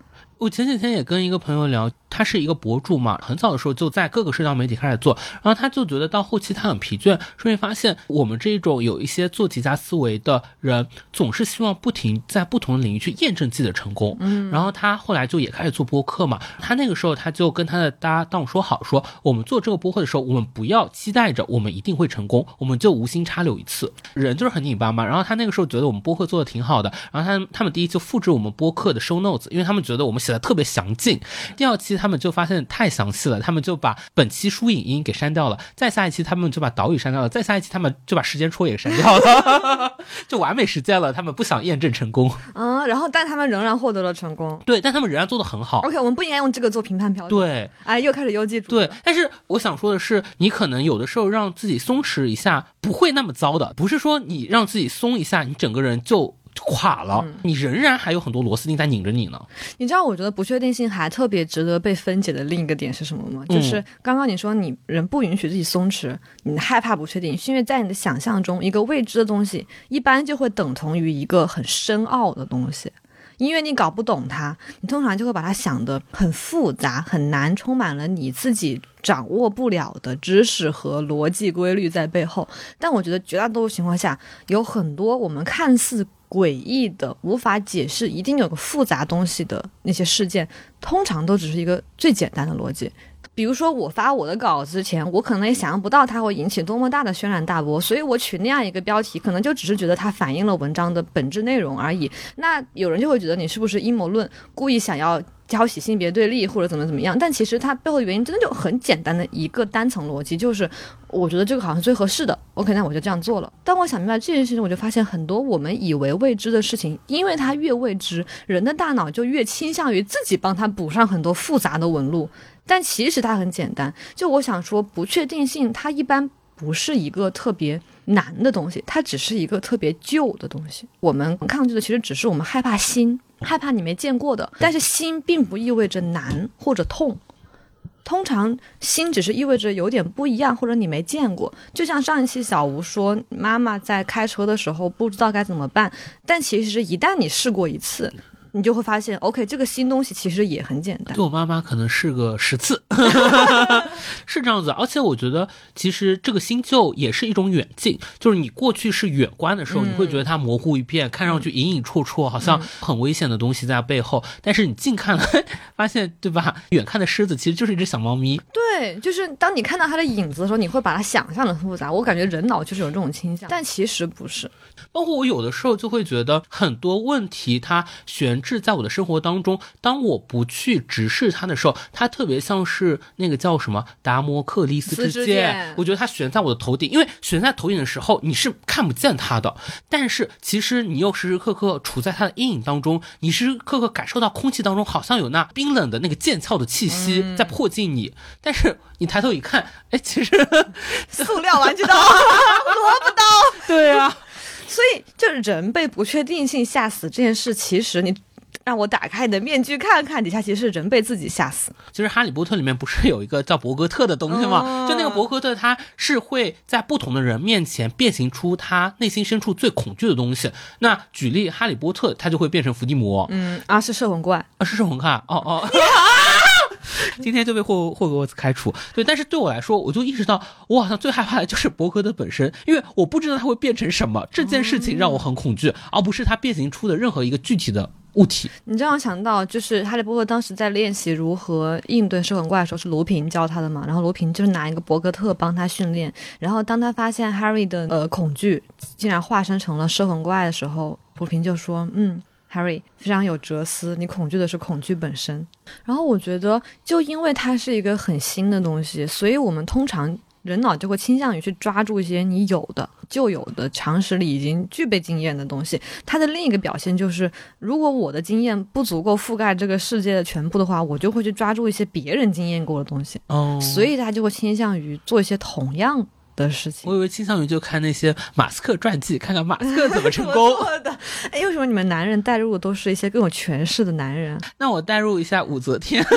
我前几天也跟一个朋友聊。他是一个博主嘛，很早的时候就在各个社交媒体开始做，然后他就觉得到后期他很疲倦，顺便发现我们这种有一些做极佳思维的人，总是希望不停在不同的领域去验证自己的成功。嗯，然后他后来就也开始做播客嘛，他那个时候他就跟他的搭档说好，说我们做这个播客的时候，我们不要期待着我们一定会成功，我们就无心插柳一次。人就是很拧巴嘛，然后他那个时候觉得我们播客做的挺好的，然后他他们第一就复制我们播客的 show notes，因为他们觉得我们写的特别详尽。第二期他们就发现太。详细了，他们就把本期书影音给删掉了，再下一期他们就把岛屿删掉了，再下一期他们就把时间戳也删掉了，就完美实践了。他们不想验证成功，嗯，然后但他们仍然获得了成功，对，但他们仍然做的很好。OK，我们不应该用这个做评判标准。对，哎，又开始邮寄主对，但是我想说的是，你可能有的时候让自己松弛一下，不会那么糟的。不是说你让自己松一下，你整个人就。垮了，你仍然还有很多螺丝钉在拧着你呢。你知道，我觉得不确定性还特别值得被分解的另一个点是什么吗？就是刚刚你说你人不允许自己松弛，你害怕不确定，是因为在你的想象中，一个未知的东西一般就会等同于一个很深奥的东西，因为你搞不懂它，你通常就会把它想得很复杂、很难，充满了你自己掌握不了的知识和逻辑规律在背后。但我觉得绝大多数情况下，有很多我们看似。诡异的、无法解释、一定有个复杂东西的那些事件，通常都只是一个最简单的逻辑。比如说，我发我的稿子之前，我可能也想象不到它会引起多么大的轩然大波，所以我取那样一个标题，可能就只是觉得它反映了文章的本质内容而已。那有人就会觉得你是不是阴谋论，故意想要。挑起性别对立或者怎么怎么样，但其实它背后的原因真的就很简单的一个单层逻辑，就是我觉得这个好像是最合适的，OK，那我就这样做了。当我想明白这件事情，我就发现很多我们以为未知的事情，因为它越未知，人的大脑就越倾向于自己帮他补上很多复杂的纹路，但其实它很简单。就我想说，不确定性它一般不是一个特别难的东西，它只是一个特别旧的东西。我们抗拒的其实只是我们害怕新。害怕你没见过的，但是心并不意味着难或者痛，通常心只是意味着有点不一样或者你没见过。就像上一期小吴说，妈妈在开车的时候不知道该怎么办，但其实一旦你试过一次。你就会发现，OK，这个新东西其实也很简单。对我妈妈可能是个十次，是这样子。而且我觉得，其实这个新旧也是一种远近。就是你过去是远观的时候，你会觉得它模糊一片，看上去隐隐绰绰，好像很危险的东西在背后。但是你近看了，发现对吧？远看的狮子其实就是一只小猫咪。对，就是当你看到它的影子的时候，你会把它想象的复杂。我感觉人脑就是有这种倾向，但其实不是。包括我有的时候就会觉得很多问题它悬置在我的生活当中，当我不去直视它的时候，它特别像是那个叫什么达摩克利斯之剑，我觉得它悬在我的头顶，因为悬在头顶的时候你是看不见它的，但是其实你又时时刻刻处在它的阴影当中，你时时刻刻感受到空气当中好像有那冰冷的那个剑鞘的气息在迫近你，但是你抬头一看，哎，其实塑料玩具刀，萝卜刀，对呀。所以，就是人被不确定性吓死这件事，其实你让我打开你的面具看看，底下其实是人被自己吓死。其实《哈利波特》里面不是有一个叫博格特的东西吗？就那个博格特，他是会在不同的人面前变形出他内心深处最恐惧的东西。那举例，《哈利波特》他就会变成伏地魔。嗯啊，是摄魂怪啊，是摄魂怪。哦哦。今天就被霍霍格沃茨开除。对，但是对我来说，我就意识到，我好像最害怕的就是伯格的本身，因为我不知道他会变成什么，这件事情让我很恐惧，而不是他变形出的任何一个具体的。物体，你这样想到，就是哈利波特当时在练习如何应对摄魂怪的时候，是罗平教他的嘛？然后罗平就是拿一个伯格特帮他训练。然后当他发现 Harry 的呃恐惧竟然化身成了摄魂怪的时候，罗平就说：“嗯，Harry 非常有哲思，你恐惧的是恐惧本身。”然后我觉得，就因为它是一个很新的东西，所以我们通常。人脑就会倾向于去抓住一些你有的、旧有的、常识里已经具备经验的东西。它的另一个表现就是，如果我的经验不足够覆盖这个世界的全部的话，我就会去抓住一些别人经验过的东西。哦，所以他就会倾向于做一些同样的事情。我以为倾向于就看那些马斯克传记，看看马斯克怎么成功 的。哎，为什么你们男人带入的都是一些更有权势的男人？那我带入一下武则天。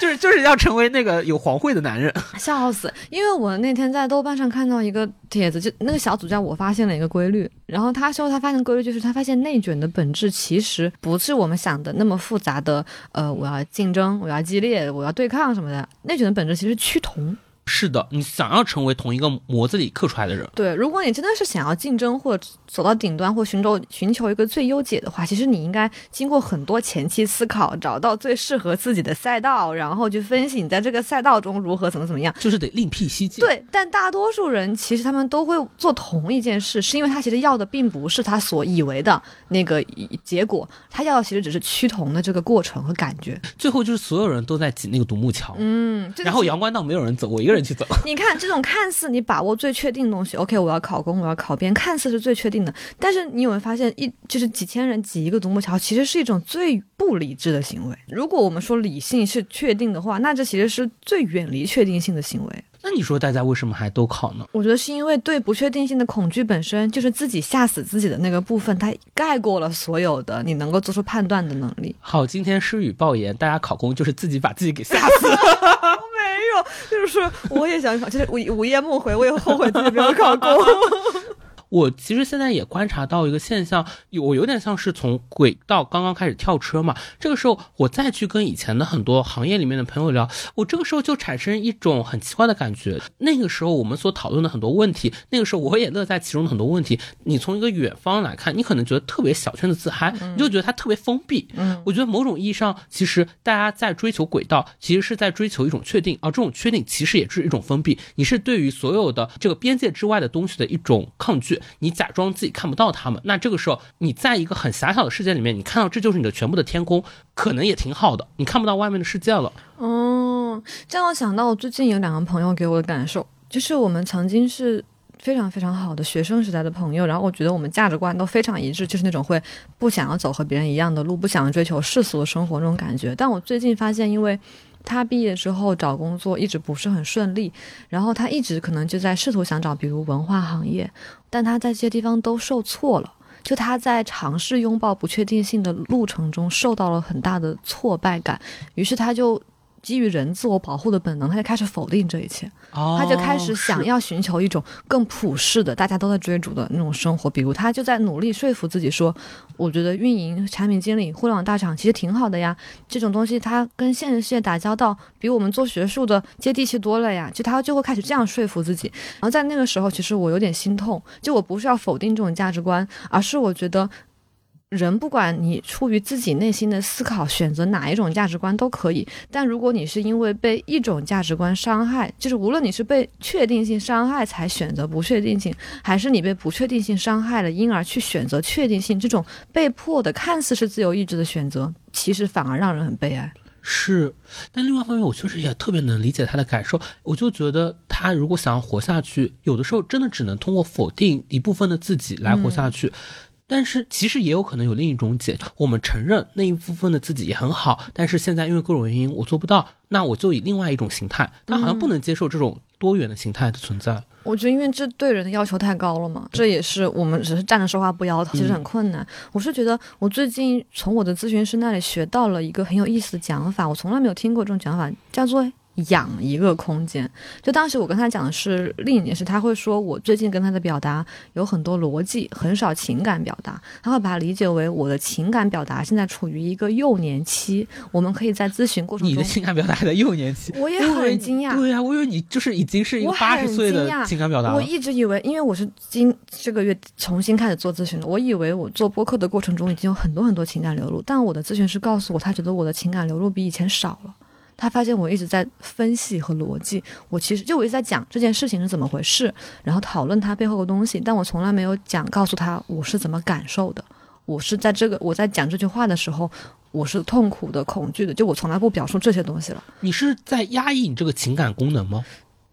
就是就是要成为那个有皇位的男人，笑死！因为我那天在豆瓣上看到一个帖子，就那个小组叫我发现了一个规律，然后他说他发现规律就是他发现内卷的本质其实不是我们想的那么复杂的，呃，我要竞争，我要激烈，我要对抗什么的，内卷的本质其实趋同。是的，你想要成为同一个模子里刻出来的人。对，如果你真的是想要竞争或者走到顶端或寻找寻求一个最优解的话，其实你应该经过很多前期思考，找到最适合自己的赛道，然后去分析你在这个赛道中如何怎么怎么样。就是得另辟蹊径。对，但大多数人其实他们都会做同一件事，是因为他其实要的并不是他所以为的那个结果，他要的其实只是趋同的这个过程和感觉。最后就是所有人都在挤那个独木桥。嗯，然后阳关道没有人走，过一个人。人去走。你看，这种看似你把握最确定的东西，OK，我要考公，我要考编，看似是最确定的。但是你有没有发现，一就是几千人挤一个独木桥，其实是一种最不理智的行为。如果我们说理性是确定的话，那这其实是最远离确定性的行为。那你说大家为什么还都考呢？我觉得是因为对不确定性的恐惧本身就是自己吓死自己的那个部分，它盖过了所有的你能够做出判断的能力。好，今天诗雨爆言，大家考公就是自己把自己给吓死。没有，就是我也想考，就是午午夜梦回，我也后悔自己没有考过。我其实现在也观察到一个现象，我有点像是从轨道刚刚开始跳车嘛。这个时候，我再去跟以前的很多行业里面的朋友聊，我这个时候就产生一种很奇怪的感觉。那个时候我们所讨论的很多问题，那个时候我也乐在其中的很多问题。你从一个远方来看，你可能觉得特别小圈子自嗨，你就觉得它特别封闭。嗯，我觉得某种意义上，其实大家在追求轨道，其实是在追求一种确定，而这种确定其实也是一种封闭。你是对于所有的这个边界之外的东西的一种抗拒。你假装自己看不到他们，那这个时候你在一个很狭小的世界里面，你看到这就是你的全部的天空，可能也挺好的。你看不到外面的世界了。哦，这让我想到我最近有两个朋友给我的感受，就是我们曾经是非常非常好的学生时代的朋友，然后我觉得我们价值观都非常一致，就是那种会不想要走和别人一样的路，不想要追求世俗的生活那种感觉。但我最近发现，因为他毕业之后找工作一直不是很顺利，然后他一直可能就在试图想找，比如文化行业，但他在这些地方都受挫了。就他在尝试拥抱不确定性的路程中受到了很大的挫败感，于是他就。基于人自我保护的本能，他就开始否定这一切，他就开始想要寻求一种更普世的、大家都在追逐的那种生活。比如，他就在努力说服自己说：“我觉得运营、产品经理、互联网大厂其实挺好的呀，这种东西它跟现实世界打交道比我们做学术的接地气多了呀。”就他就会开始这样说服自己。然后在那个时候，其实我有点心痛。就我不是要否定这种价值观，而是我觉得。人不管你出于自己内心的思考选择哪一种价值观都可以，但如果你是因为被一种价值观伤害，就是无论你是被确定性伤害才选择不确定性，还是你被不确定性伤害了因而去选择确定性，这种被迫的看似是自由意志的选择，其实反而让人很悲哀。是，但另外一方面，我确实也特别能理解他的感受。我就觉得他如果想要活下去，有的时候真的只能通过否定一部分的自己来活下去。但是其实也有可能有另一种解，我们承认那一部分的自己也很好，但是现在因为各种原因我做不到，那我就以另外一种形态。他好像不能接受这种多元的形态的存在。我觉得因为这对人的要求太高了嘛，这也是我们只是站着说话不腰疼，其实很困难。我是觉得我最近从我的咨询师那里学到了一个很有意思的讲法，我从来没有听过这种讲法，叫做养一个空间。就当时我跟他讲的是另一件事，他会说我最近跟他的表达有很多逻辑，很少情感表达。他会把它理解为我的情感表达现在处于一个幼年期，我们可以在咨询过程中。你的情感表达还在幼年期，我也很惊讶。对呀，我以为你就是已经是一个八十岁的情感表达我一直以为，因为我是今这个月重新开始做咨询的，我以为我做播客的过程中已经有很多很多情感流露，但我的咨询师告诉我，他觉得我的情感流露比以前少了。他发现我一直在分析和逻辑，我其实就我一直在讲这件事情是怎么回事，然后讨论它背后的东西，但我从来没有讲告诉他我是怎么感受的。我是在这个我在讲这句话的时候，我是痛苦的、恐惧的，就我从来不表述这些东西了。你是在压抑你这个情感功能吗？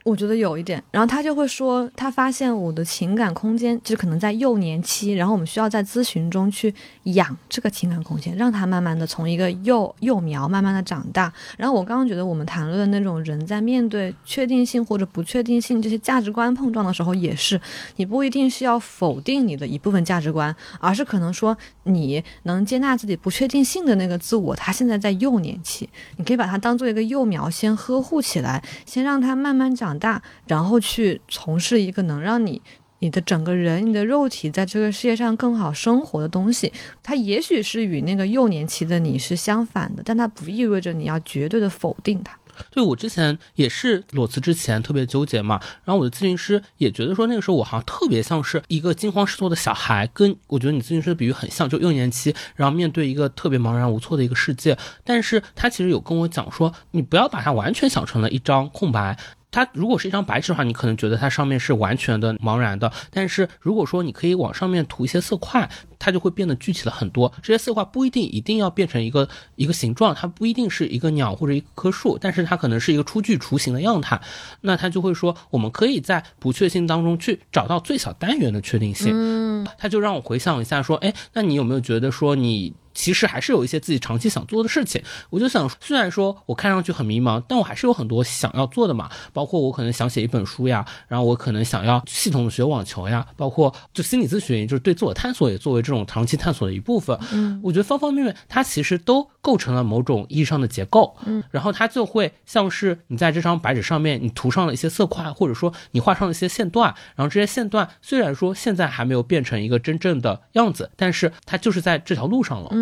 我觉得有一点，然后他就会说，他发现我的情感空间就可能在幼年期，然后我们需要在咨询中去养这个情感空间，让他慢慢的从一个幼幼苗慢慢的长大。然后我刚刚觉得我们谈论那种人在面对确定性或者不确定性这些价值观碰撞的时候，也是你不一定是要否定你的一部分价值观，而是可能说你能接纳自己不确定性的那个自我，他现在在幼年期，你可以把它当做一个幼苗先呵护起来，先让它慢慢长。长大，然后去从事一个能让你、你的整个人、你的肉体在这个世界上更好生活的东西。它也许是与那个幼年期的你是相反的，但它不意味着你要绝对的否定它。对我之前也是裸辞之前特别纠结嘛，然后我的咨询师也觉得说那个时候我好像特别像是一个惊慌失措的小孩，跟我觉得你咨询师的比喻很像，就幼年期，然后面对一个特别茫然无措的一个世界。但是他其实有跟我讲说，你不要把它完全想成了一张空白。它如果是一张白纸的话，你可能觉得它上面是完全的茫然的。但是如果说你可以往上面涂一些色块，它就会变得具体了很多。这些色块不一定一定要变成一个一个形状，它不一定是一个鸟或者一棵树，但是它可能是一个初具雏形的样态。那它就会说，我们可以在不确定当中去找到最小单元的确定性。嗯，它就让我回想一下，说，哎，那你有没有觉得说你？其实还是有一些自己长期想做的事情，我就想，虽然说我看上去很迷茫，但我还是有很多想要做的嘛。包括我可能想写一本书呀，然后我可能想要系统的学网球呀，包括就心理咨询，就是对自我探索也作为这种长期探索的一部分。嗯，我觉得方方面面它其实都构成了某种意义上的结构。嗯，然后它就会像是你在这张白纸上面，你涂上了一些色块，或者说你画上了一些线段，然后这些线段虽然说现在还没有变成一个真正的样子，但是它就是在这条路上了。嗯，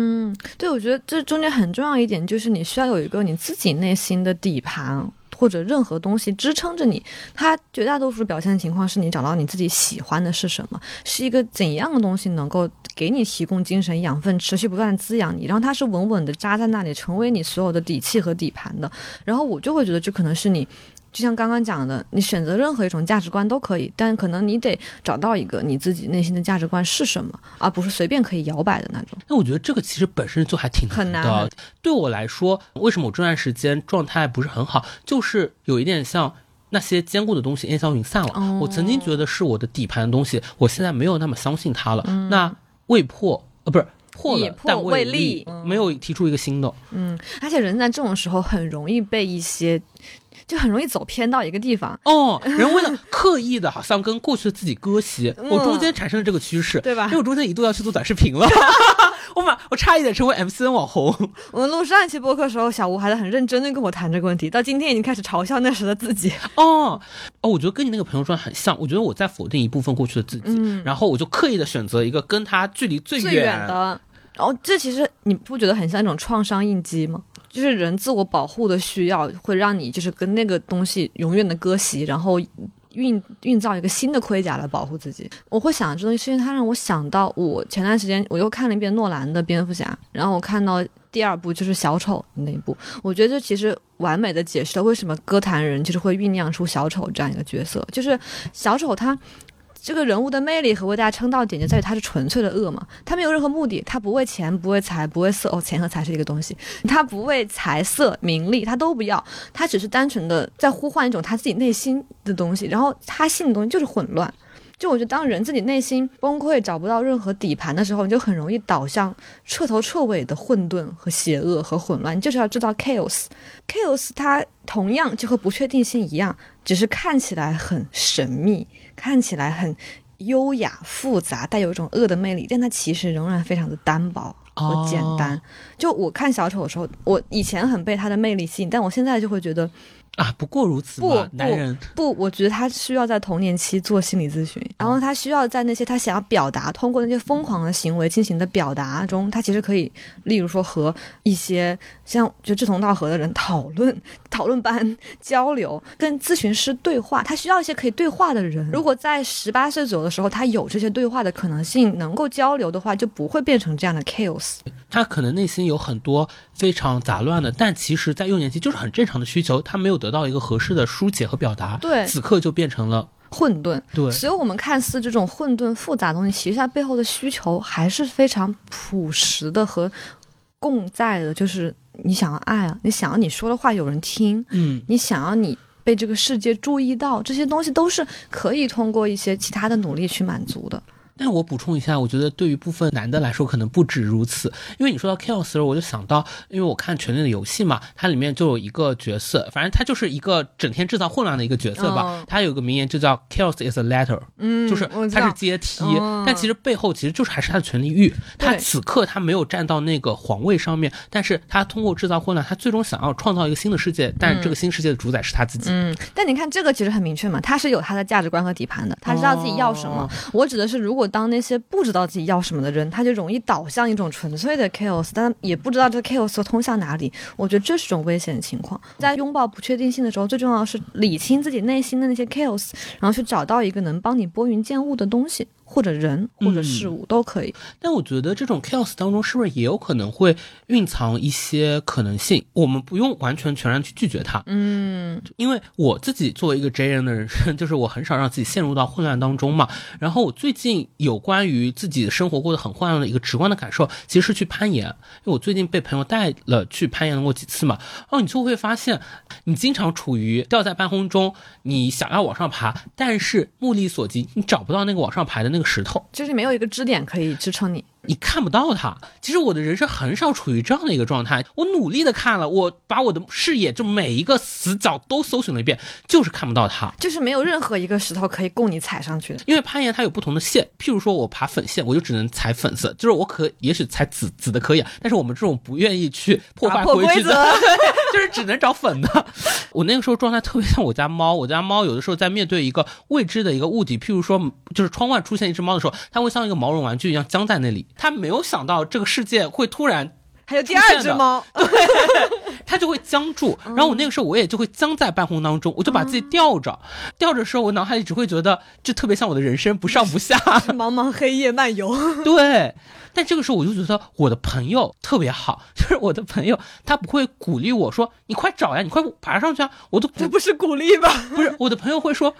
对，我觉得这中间很重要一点就是你需要有一个你自己内心的底盘或者任何东西支撑着你。它绝大多数表现的情况是你找到你自己喜欢的是什么，是一个怎样的东西能够给你提供精神养分，持续不断滋养你，然后它是稳稳的扎在那里，成为你所有的底气和底盘的。然后我就会觉得这可能是你。就像刚刚讲的，你选择任何一种价值观都可以，但可能你得找到一个你自己内心的价值观是什么，而不是随便可以摇摆的那种。那我觉得这个其实本身就还挺很难的。对我来说，为什么我这段时间状态不是很好，就是有一点像那些坚固的东西烟消云散了。我曾经觉得是我的底盘的东西，我现在没有那么相信它了。那未破呃，不是破了，但未立，没有提出一个新的。嗯，而且人在这种时候很容易被一些。就很容易走偏到一个地方哦，人为了刻意的，好像跟过去的自己割席。我中间产生了这个趋势，对吧？因为我中间一度要去做短视频了，我马我差一点成为 MCN 网红。我们录上一期播客的时候，小吴还在很认真的跟我谈这个问题，到今天已经开始嘲笑那时的自己。哦哦，我觉得跟你那个朋友状态很像。我觉得我在否定一部分过去的自己，然后我就刻意的选择一个跟他距离最远的。然后这其实你不觉得很像一种创伤应激吗？就是人自我保护的需要，会让你就是跟那个东西永远的割席，然后运运造一个新的盔甲来保护自己。我会想这东西，是因为它让我想到我前段时间我又看了一遍诺兰的蝙蝠侠，然后我看到第二部就是小丑那一部，我觉得这其实完美的解释了为什么歌坛人就是会酝酿出小丑这样一个角色，就是小丑他。这个人物的魅力和为大家称道点就在于他是纯粹的恶嘛，他没有任何目的，他不为钱，不为财，不为色哦，钱和财是一个东西，他不为财色名利，他都不要，他只是单纯的在呼唤一种他自己内心的东西，然后他信的东西就是混乱。就我觉得，当人自己内心崩溃，找不到任何底盘的时候，你就很容易导向彻头彻尾的混沌和邪恶和混乱。就是要制造 chaos，chaos 它同样就和不确定性一样，只是看起来很神秘。看起来很优雅、复杂，带有一种恶的魅力，但它其实仍然非常的单薄。和简单。哦就我看小丑的时候，我以前很被他的魅力吸引，但我现在就会觉得啊，不过如此不，不男人不，我觉得他需要在童年期做心理咨询，然后他需要在那些他想要表达，通过那些疯狂的行为进行的表达中，他其实可以，例如说和一些像就志同道合的人讨论、讨论班交流，跟咨询师对话，他需要一些可以对话的人。如果在十八岁左右的时候，他有这些对话的可能性，能够交流的话，就不会变成这样的 chaos。他可能内心有很多非常杂乱的，但其实在幼年期就是很正常的需求，他没有得到一个合适的疏解和表达，对此刻就变成了混沌，对所以我们看似这种混沌复杂的东西，其实它背后的需求还是非常朴实的和共在的，就是你想要爱啊，你想要你说的话有人听，嗯。你想要你被这个世界注意到，这些东西都是可以通过一些其他的努力去满足的。但我补充一下，我觉得对于部分男的来说，可能不止如此。因为你说到 chaos 的时候，我就想到，因为我看《权力的游戏》嘛，它里面就有一个角色，反正他就是一个整天制造混乱的一个角色吧。哦他有个名言就叫 “chaos is a letter”，嗯就是它是阶梯，哦但其实背后其实就是还是他的权力欲。他此刻他没有站到那个皇位上面，但是他通过制造混乱，他最终想要创造一个新的世界，但是这个新世界的主宰是他自己。嗯，但你看这个其实很明确嘛，他是有他的价值观和底盘的，他知道自己要什么。哦我指的是，如果当那些不知道自己要什么的人，他就容易导向一种纯粹的 chaos，但也不知道这个 chaos 通向哪里。我觉得这是种危险的情况。在拥抱不确定性的时候，最重要的是理清自己内心的那些 chaos，然后去找到一个能帮你拨云见雾的东西，或者人或者事物都可以。但我觉得这种 chaos 当中是不是也有可能会蕴藏一些可能性？我们不用完全全然去拒绝它，嗯因为我自己作为一个 J 人的人生，就是我很少让自己陷入到混乱当中嘛。然后我最近有关于自己的生活过得很混乱的一个直观的感受，其实是去攀岩。因为我最近被朋友带了去攀岩过几次嘛，然后你就会发现，你经常处于吊在半空中，你想要往上爬，但是目力所及，你找不到那个往上爬的那个石头。就是没有一个支点可以支撑你。你看不到它。其实我的人生很少处于这样的一个状态。我努力的看了，我把我的视野就每一个死角都搜寻了一遍，就是看不到它。就是没有任何一个石头可以供你踩上去的。因为攀岩它有不同的线，譬如说我爬粉线，我就只能踩粉色，就是我可也许踩紫紫的可以啊，但是我们这种不愿意去破坏规矩的，就是只能找粉的。我那个时候状态特别像我家猫，我家猫有的时候在面对一个未知的一个物体，譬如说就是窗外出现一只猫的时候，它会像一个毛绒玩具一样僵在那里，它没有想到这个世界会突然还有第二只猫，他就会僵住。然后我那个时候我也就会僵在半空当中，我就把自己吊着，吊着的时候，我脑海里只会觉得这特别像我的人生不上不下。茫茫黑夜漫游。对，但这个时候我就觉得我的朋友特别好，就是我的朋友他不会鼓励我说你快找呀，你快爬上去啊，我都这不是鼓励吧？不是我的朋友会说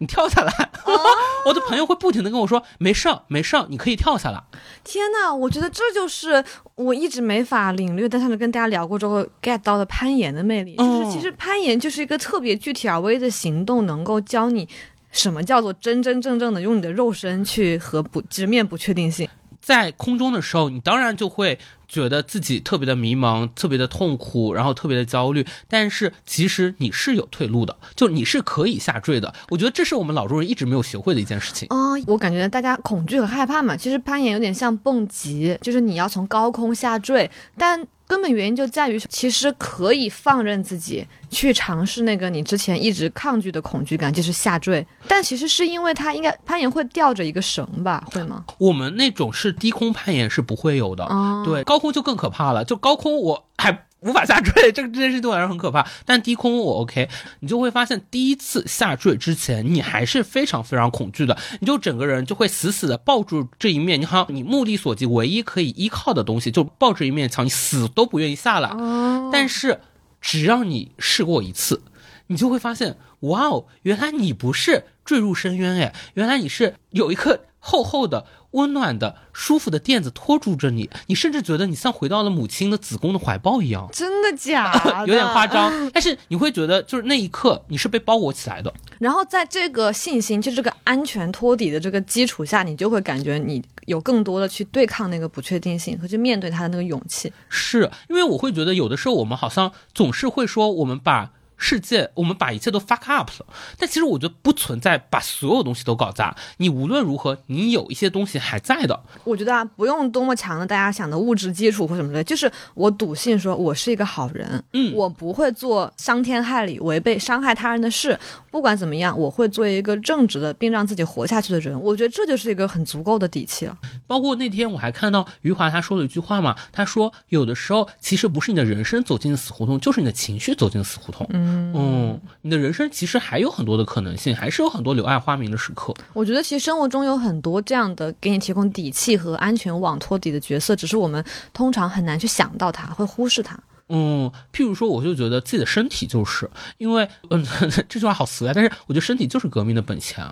你跳下来，我的朋友会不停的跟我说没事儿没事儿，你可以跳下来。天呐，我觉得这就是我一直没法领略，但是跟大家聊过之后 get 到的攀岩的魅力。就是哦其实攀岩就是一个特别具体而微的行动，能够教你什么叫做真真正正的用你的肉身去和不直面不确定性。在空中的时候，你当然就会觉得自己特别的迷茫、特别的痛苦，然后特别的焦虑。但是其实你是有退路的，就你是可以下坠的。我觉得这是我们老中人一直没有学会的一件事情。哦，我感觉大家恐惧和害怕嘛，其实攀岩有点像蹦极，就是你要从高空下坠，但根本原因就在于，其实可以放任自己去尝试那个你之前一直抗拒的恐惧感，就是下坠。但其实是因为它应该攀岩会吊着一个绳吧，会吗？我们那种是低空攀岩是不会有的，哦对，高空就更可怕了。就高空我还无法下坠，这个这件事对我来说很可怕。但低空我 OK，你就会发现第一次下坠之前，你还是非常非常恐惧的，你就整个人就会死死的抱住这一面，你好像你目力所及唯一可以依靠的东西，就抱着一面墙，你死都不愿意下来。哦，但是只要你试过一次，你就会发现，哇哦，原来你不是坠入深渊哎，原来你是有一颗厚厚的、温暖的、舒服的垫子托住着你，你甚至觉得你像回到了母亲的子宫的怀抱一样。真的假的？有点夸。张，但是你会觉得，就是那一刻你是被包裹起来的。然后在这个信心，就这个安全托底的这个基础下，你就会感觉你有更多的去对抗那个不确定性和去面对它的那个勇气。是因为我会觉得，有的时候我们好像总是会说，我们把世界，我们把一切都 fuck up 了。但其实我觉得不存在把所有东西都搞砸。你无论如何，你有一些东西还在的。我觉得啊，不用多么强的大家想的物质基础或什么的，就是我笃信说我是一个好人，嗯我不会做伤天害理、违背伤害他人的事。不管怎么样，我会做一个正直的并让自己活下去的人。我觉得这就是一个很足够的底气了。包括那天我还看到余华他说了一句话嘛，他说有的时候其实不是你的人生走进死胡同，就是你的情绪走进死胡同。嗯你的人生其实还有很多的可能性，还是有很多柳暗花明的时刻。我觉得其实生活中有很多这样的给你提供底气和安全网托底的角色，只是我们通常很难去想到它，会忽视它。嗯，譬如说，我就觉得自己的身体就是因为，嗯，这句话好俗呀，但是我觉得身体就是革命的本钱。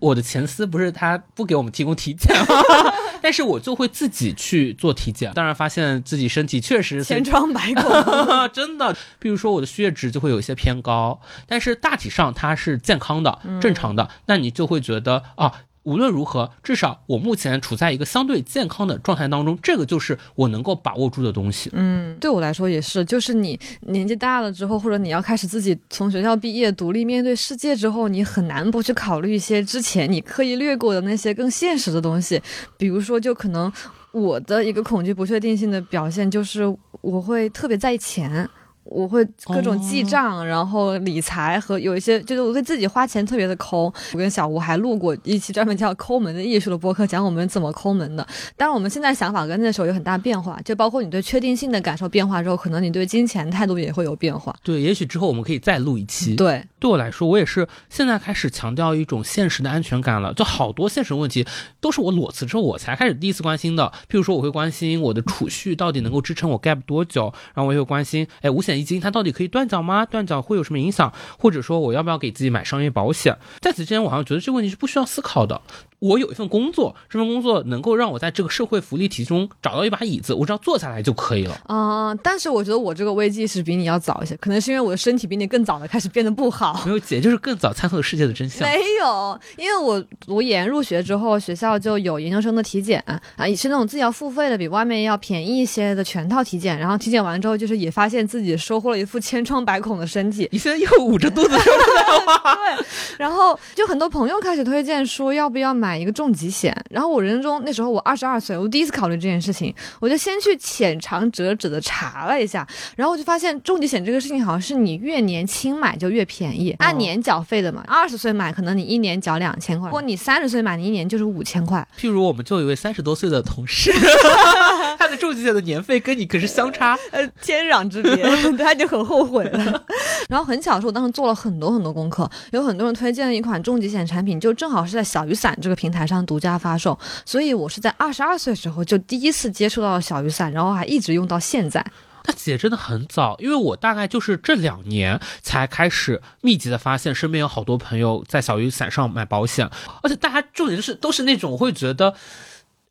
我的前司不是他不给我们提供体检吗？但是我就会自己去做体检，当然发现自己身体确实是千疮百孔。真的，比如说我的血脂就会有一些偏高，但是大体上它是健康的、正常的，那你就会觉得啊。无论如何，至少我目前处在一个相对健康的状态当中，这个就是我能够把握住的东西。嗯，对我来说也是，就是你年纪大了之后，或者你要开始自己从学校毕业、独立面对世界之后，你很难不去考虑一些之前你刻意略过的那些更现实的东西，比如说，就可能我的一个恐惧不确定性的表现就是我会特别在意钱。我会各种记账，然后理财和有一些就是我对自己花钱特别的抠。我跟小吴还录过一期专门叫“抠门的艺术”的播客，讲我们怎么抠门的。当然，我们现在想法跟那时候有很大变化，就包括你对确定性的感受变化之后，可能你对金钱态度也会有变化。对，也许之后我们可以再录一期。对，对我来说，我也是现在开始强调一种现实的安全感了。就好多现实问题都是我裸辞之后我才开始第一次关心的。譬如说，我会关心我的储蓄到底能够支撑我 gap 多久，然后我也会关心，哎，五险一金它到底可以断缴吗？断缴会有什么影响？或者说，我要不要给自己买商业保险？在此之前，我好像觉得这个问题是不需要思考的。我有一份工作，这份工作能够让我在这个社会福利体系中找到一把椅子，我只要坐下来就可以了。嗯、但是我觉得我这个危机是比你要早一些，可能是因为我的身体比你更早的开始变得不好。没有姐，就是更早参透了世界的真相。没有，因为我读研入学之后，学校就有研究生的体检啊，也是那种自己要付费的，比外面要便宜一些的全套体检。然后体检完之后，就是也发现自己收获了一副千疮百孔的身体。你现在又捂着肚子说这个话，对，然后就很多朋友开始推荐说要不要买一个重疾险。然后我人生中那时候我二十二岁，我第一次考虑这件事情，我就先去浅尝辄止的查了一下，然后我就发现重疾险这个事情好像是你越年轻买就越便宜，按年缴费的嘛。二十岁买可能你一年缴两千块，如果你三十岁买，你一年就是五千块。譬如我们就有一位三十多岁的同事，他的重疾险的年费跟你可是相差。呃，天壤之别，他就很后悔了。然后很巧的是，我当时做了很多很多功课，有很多人推荐了一款重疾险产品，就正好是在小雨伞这个平台上独家发售，所以我是在二十二岁的时候就第一次接触到了小雨伞，然后还一直用到现在。那姐真的很早，因为我大概就是这两年才开始密集的发现身边有好多朋友在小雨伞上买保险，而且大家重点就是都是那种会觉得。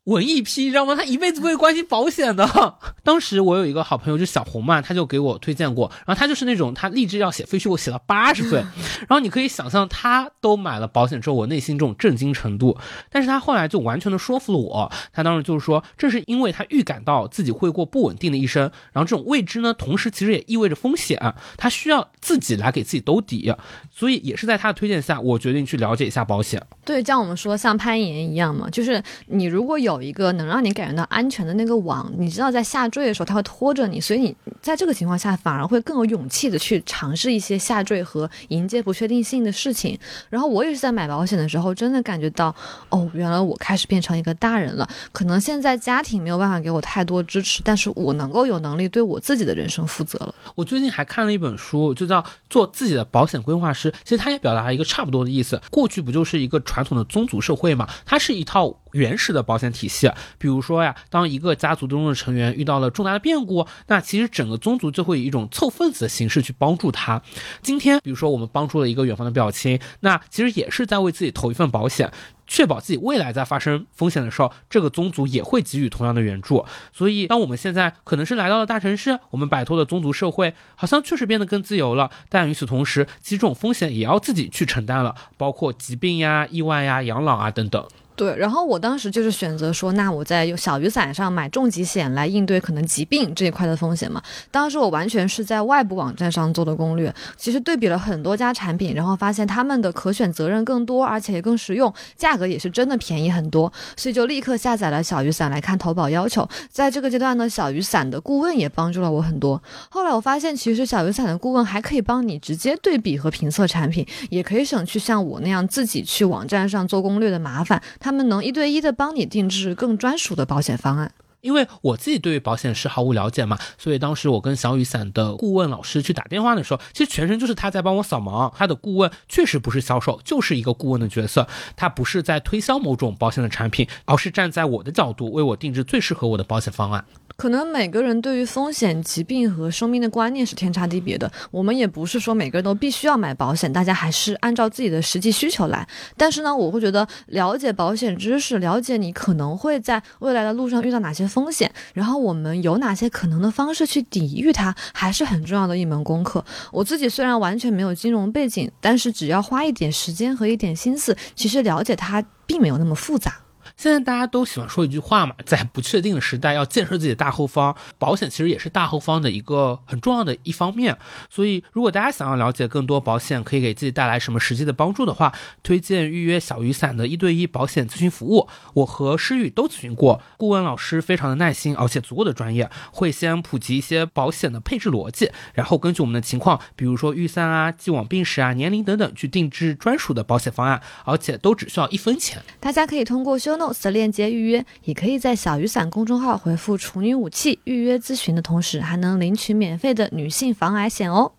文艺批，你知道吗？他一辈子不会关心保险的。当时我有一个好朋友，就小红嘛，他就给我推荐过。然后他就是那种他立志要写废墟，我写到八十岁。然后你可以想象，他都买了保险之后，我内心这种震惊程度。但是他后来就完全的说服了我。他当时就是说，这是因为他预感到自己会过不稳定的一生。然后这种未知呢，同时其实也意味着风险。他需要自己来给自己兜底。所以也是在他的推荐下，我决定去了解一下保险。对，像我们说像攀岩一样嘛，就是你如果有有一个能让你感觉到安全的那个网，你知道在下坠的时候它会拖着你，所以你在这个情况下反而会更有勇气的去尝试一些下坠和迎接不确定性的事情。然后我也是在买保险的时候，真的感觉到，哦，原来我开始变成一个大人了。可能现在家庭没有办法给我太多支持，但是我能够有能力对我自己的人生负责了。我最近还看了一本书，就叫《做自己的保险规划师》，其实它也表达了一个差不多的意思。过去不就是一个传统的宗族社会嘛？它是一套原始的保险体体系。比如说呀，当一个家族中的成员遇到了重大的变故，那其实整个宗族就会以一种凑份子的形式去帮助他。今天，比如说我们帮助了一个远方的表亲，那其实也是在为自己投一份保险。确保自己未来在发生风险的时候，这个宗族也会给予同样的援助。所以，当我们现在可能是来到了大城市，我们摆脱了宗族社会，好像确实变得更自由了。但与此同时，其实这种风险也要自己去承担了，包括疾病呀、意外呀、养老啊等等。对，然后我当时就是选择说，那我在小雨伞上买重疾险来应对可能疾病这一块的风险嘛。当时我完全是在外部网站上做的攻略，其实对比了很多家产品，然后发现他们的可选责任更多，而且也更实用，价格也是真的便宜很多，所以就立刻下载了小雨伞来看投保要求。在这个阶段呢，小雨伞的顾问也帮助了我很多。后来我发现，其实小雨伞的顾问还可以帮你直接对比和评测产品，也可以省去像我那样自己去网站上做攻略的麻烦。他们能一对一的帮你定制更专属的保险方案。因为我自己对于保险是毫无了解嘛，所以当时我跟小雨伞的顾问老师去打电话的时候，其实全程就是他在帮我扫盲。他的顾问确实不是销售，就是一个顾问的角色，他不是在推销某种保险的产品，而是站在我的角度为我定制最适合我的保险方案。可能每个人对于风险、疾病和生命的观念是天差地别的。我们也不是说每个人都必须要买保险，大家还是按照自己的实际需求来。但是呢，我会觉得了解保险知识，了解你可能会在未来的路上遇到哪些风险，然后我们有哪些可能的方式去抵御它，还是很重要的一门功课。我自己虽然完全没有金融背景，但是只要花一点时间和一点心思，其实了解它并没有那么复杂。现在大家都喜欢说一句话嘛，在不确定的时代，要建设自己的大后方。保险其实也是大后方的一个很重要的一方面。所以，如果大家想要了解更多保险可以给自己带来什么实际的帮助的话，推荐预约小雨伞的一对一保险咨询服务。我和诗雨都咨询过，顾问老师非常的耐心，而且足够的专业，会先普及一些保险的配置逻辑，然后根据我们的情况，比如说预算啊、既往病史啊、年龄等等，去定制专属的保险方案，而且都只需要一分钱。大家可以通过修 notes 的链接预约，也可以在小雨伞公众号回复“处女武器”预约咨询的同时，还能领取免费的女性防癌险哦。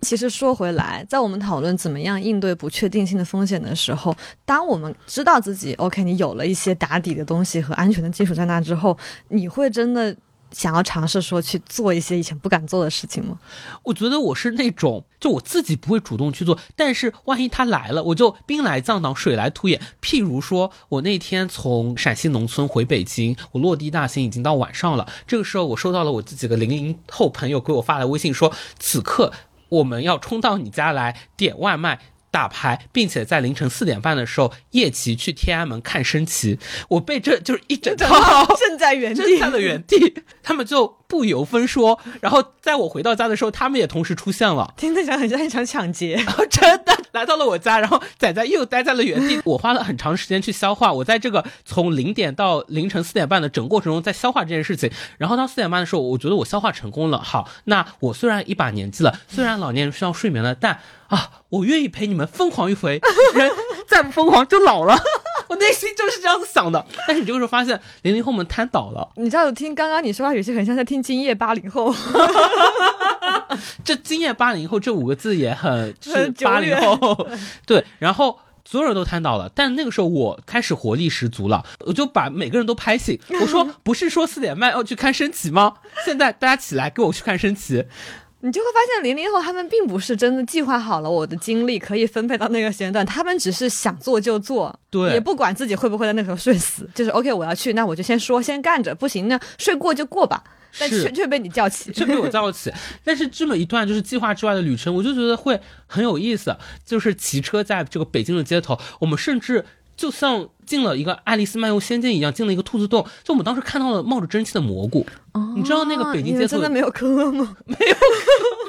其实说回来，在我们讨论怎么样应对不确定性的风险的时候，当我们知道自己 OK，你有了一些打底的东西和安全的基础在那之后，你会真的。想要尝试说去做一些以前不敢做的事情吗？我觉得我是那种，就我自己不会主动去做，但是万一他来了，我就兵来将挡，水来土掩。譬如说，我那天从陕西农村回北京，我落地大兴已经到晚上了。这个时候，我收到了我自己的零零后朋友给我发来微信，说此刻我们要冲到你家来点外卖。打牌，并且在凌晨四点半的时候夜骑去天安门看升旗，我被这就是一整套正在原地，在原地，他们就不由分说。然后在我回到家的时候，他们也同时出现了，听着讲很像一场抢劫，真的来到了我家，然后仔仔又待在了原地。我花了很长时间去消化，我在这个从零点到凌晨四点半的整个过程中在消化这件事情。然后到四点半的时候，我觉得我消化成功了。好，那我虽然一把年纪了，虽然老年人需要睡眠了，但。啊，我愿意陪你们疯狂一回，人再不疯狂就老了。我内心就是这样子想的。但是你这个时候发现零零后们瘫倒了，你知道，听刚刚你说话语气很像在听 今夜八零后。这今夜八零后这五个字也很是八零后，对。然后所有人都瘫倒了，但那个时候我开始活力十足了，我就把每个人都拍醒。我说，不是说四点半要去看升旗吗？现在大家起来跟我去看升旗。你就会发现，零零后他们并不是真的计划好了我的精力可以分配到那个时间段，他们只是想做就做，对，也不管自己会不会在那时候睡死，就是 OK，我要去，那我就先说，先干着，不行呢，睡过就过吧。但却却被你叫起，却被我叫起。但是这么一段就是计划之外的旅程，我就觉得会很有意思，就是骑车在这个北京的街头，我们甚至就像。进了一个爱丽丝漫游仙境一样，进了一个兔子洞。就我们当时看到了冒着蒸汽的蘑菇。哦，你知道那个北京街头真的没有坑吗？没有，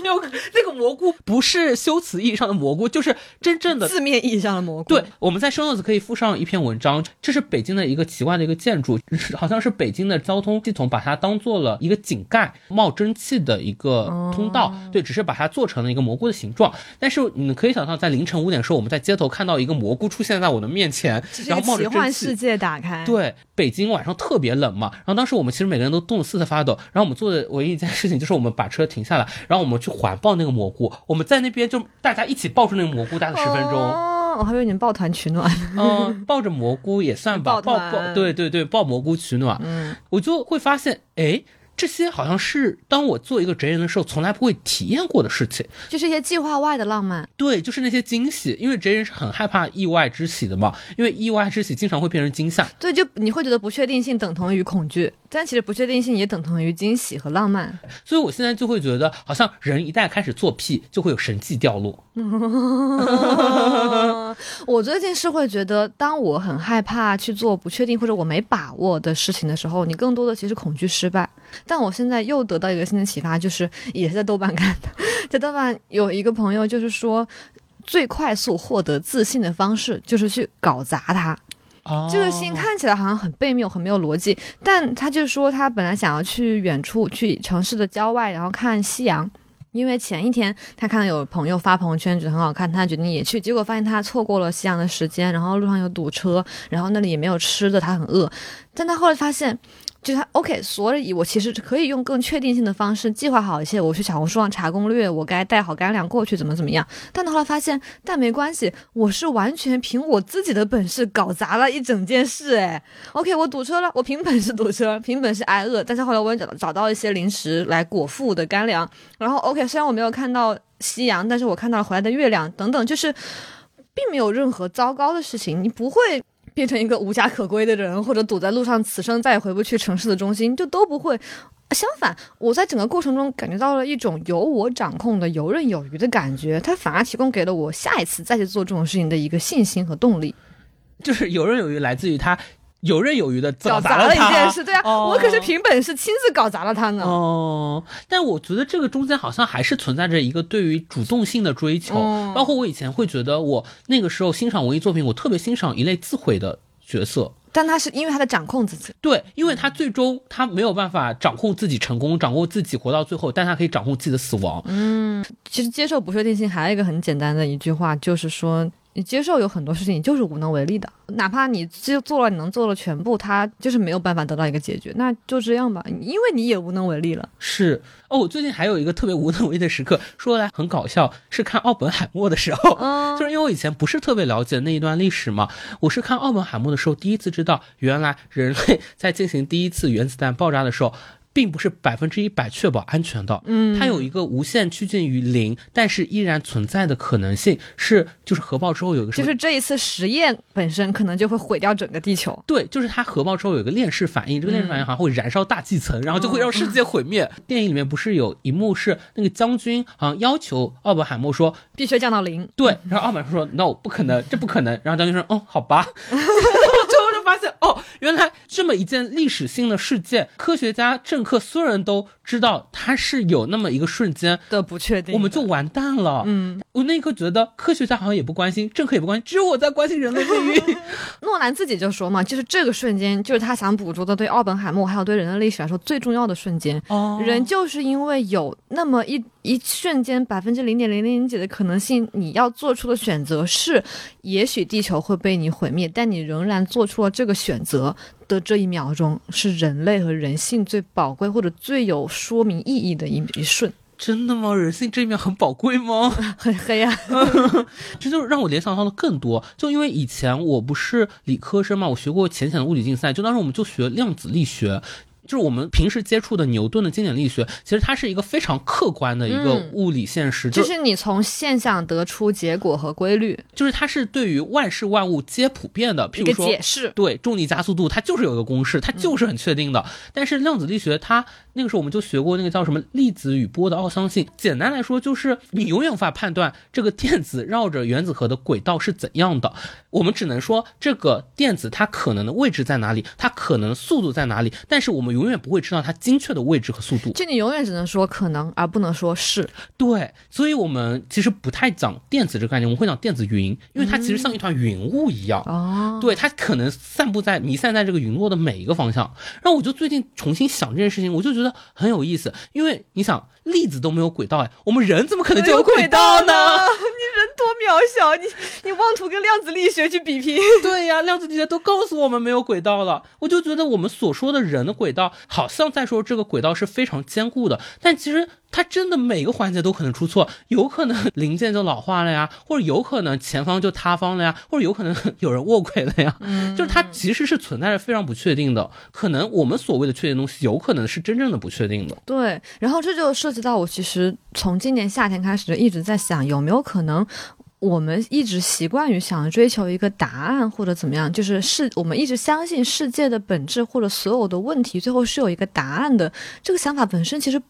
没有。那个蘑菇不是修辞意义上的蘑菇，就是真正的字面意义上的蘑菇。对，我们在生柚子可以附上一篇文章。这是北京的一个奇怪的一个建筑，好像是北京的交通系统把它当做了一个井盖，冒蒸汽的一个通道。对，只是把它做成了一个蘑菇的形状。但是你可以想象，在凌晨五点的时候，我们在街头看到一个蘑菇出现在我的面前，然后冒着。奇幻世界打开，对，北京晚上特别冷嘛，然后当时我们其实每个人都冻得瑟瑟发抖，然后我们做的唯一一件事情就是我们把车停下来，然后我们去环抱那个蘑菇，我们在那边就大家一起抱住那个蘑菇待了十分钟，哦，我还以为你们抱团取暖，嗯，抱着蘑菇也算吧，抱抱，对对对，抱蘑菇取暖，嗯，我就会发现，哎。这些好像是当我做一个职人的时候，从来不会体验过的事情。就是一些计划外的浪漫。对，就是那些惊喜，因为职人是很害怕意外之喜的嘛，因为意外之喜经常会变成惊吓。对，就你会觉得不确定性等同于恐惧，但其实不确定性也等同于惊喜和浪漫。所以我现在就会觉得，好像人一旦开始做屁，就会有神迹掉落。我最近是会觉得，当我很害怕去做不确定或者我没把握的事情的时候，你更多的其实恐惧失败。但我现在又得到一个新的启发，就是也是在豆瓣看的，在豆瓣有一个朋友就是说，最快速获得自信的方式就是去搞砸它。哦这个信看起来好像很悖谬，很没有逻辑，但他就说他本来想要去远处，去城市的郊外，然后看夕阳。因为前一天他看到有朋友发朋友圈，觉得很好看，他决定也去，结果发现他错过了夕阳的时间，然后路上有堵车，然后那里也没有吃的，他很饿。但他后来发现，就是他 OK，所以我其实可以用更确定性的方式计划好一些。我去小红书上查攻略，我该带好干粮过去，怎么怎么样。但后来发现，但没关系，我是完全凭我自己的本事搞砸了一整件事。哎，OK，我堵车了，我凭本事堵车，凭本事挨饿。但是后来我也找找到一些零食来果腹的干粮。然后 OK，虽然我没有看到夕阳，但是我看到了回来的月亮等等，就是并没有任何糟糕的事情，你不会。变成一个无家可归的人，或者堵在路上，此生再也回不去城市的中心，就都不会。相反，我在整个过程中感觉到了一种由我掌控的游刃有余的感觉，它反而提供给了我下一次再去做这种事情的一个信心和动力。就是游刃有余，来自于他游刃有余的搞砸了一件事，对啊，哦我可是凭本事亲自搞砸了他呢。哦，但我觉得这个中间好像还是存在着一个对于主动性的追求，嗯包括我以前会觉得我那个时候欣赏文艺作品，我特别欣赏一类自毁的角色。但他是因为他在掌控自己，对，因为他最终他没有办法掌控自己成功，掌控自己活到最后，但他可以掌控自己的死亡。嗯其实接受不确定性还有一个很简单的一句话，就是说你接受有很多事情你就是无能为力的，哪怕你就做了你能做的全部，他就是没有办法得到一个解决，那就这样吧，因为你也无能为力了。是哦，我最近还有一个特别无能为力的时刻，说来很搞笑，是看奥本海默的时候，嗯就是因为我以前不是特别了解那一段历史嘛，我是看奥本海默的时候第一次知道，原来人类 在进行第一次原子弹爆炸的时候。并不是百分之一百确保安全的，嗯，它有一个无限趋近于零，但是依然存在的可能性，是就是核爆之后有一个就是这一次实验本身可能就会毁掉整个地球。对，就是它核爆之后有一个链式反应，这个链式反应好像会燃烧大气层，然后就会让世界毁灭。电影里面不是有一幕是那个将军好像要求奥本海默说，必须降到零。对，然后奥本海默说 no 不可能，这不可能，然后将军说哦好吧，最后就发现哦原来这么一件历史性的事件，科学家、政客所有人都知道它是有那么一个瞬间。的不确定，我们就完蛋了。嗯，我那一刻觉得科学家好像也不关心，政客也不关心，只有我在关心人类命运。诺兰自己就说嘛，就是这个瞬间，就是他想捕捉的对奥本海默还有对人类历史来说最重要的瞬间。哦人就是因为有那么一一瞬间百分之零点零零零几的可能性，你要做出的选择是，也许地球会被你毁灭，但你仍然做出了这个选择的这一秒钟，是人类和人性最宝贵或者最有说明意义的一一瞬。真的吗？人性这一面很宝贵吗？很黑暗，这就让我联想到了更多。就因为以前我不是理科生嘛，我学过浅显的物理竞赛，就当时我们就学量子力学。就是我们平时接触的牛顿的经典力学，其实它是一个非常客观的一个嗯物理现实，就就是你从现象得出结果和规律就是它是对于万事万物皆普遍的。譬如说，解释。对重力加速度，它就是有一个公式，它就是很确定的。但是量子力学它那个时候我们就学过那个叫什么粒子与波的奥相性。简单来说，就是你永远无法判断这个电子绕着原子核的轨道是怎样的。我们只能说这个电子它可能的位置在哪里，它可能速度在哪里，但是我们永远不会知道它精确的位置和速度。就你永远只能说可能，而不能说是。对，所以我们其实不太讲电子这个概念，我们会讲电子云，因为它其实像一团云雾一样。哦，对，它可能散布在弥散在这个云落的每一个方向。然后我就最近重新想这件事情，我就觉得很有意思，因为你想粒子都没有轨道，哎，我们人怎么可能就有轨道呢？多渺小，你你妄图跟量子力学去比拼。对呀，量子力学都告诉我们没有轨道了，我就觉得我们所说的人的轨道，好像在说这个轨道是非常坚固的，但其实它真的每个环节都可能出错，有可能零件就老化了呀，或者有可能前方就塌方了呀，或者有可能 有人卧轨了呀，嗯，就是它其实是存在着非常不确定的，可能我们所谓的确定东西，有可能是真正的不确定的。对，然后这就涉及到我其实从今年夏天开始就一直在想，有没有可能。我们一直习惯于想追求一个答案或者怎么样，就是世我们一直相信世界的本质或者所有的问题最后是有一个答案的。这个想法本身其实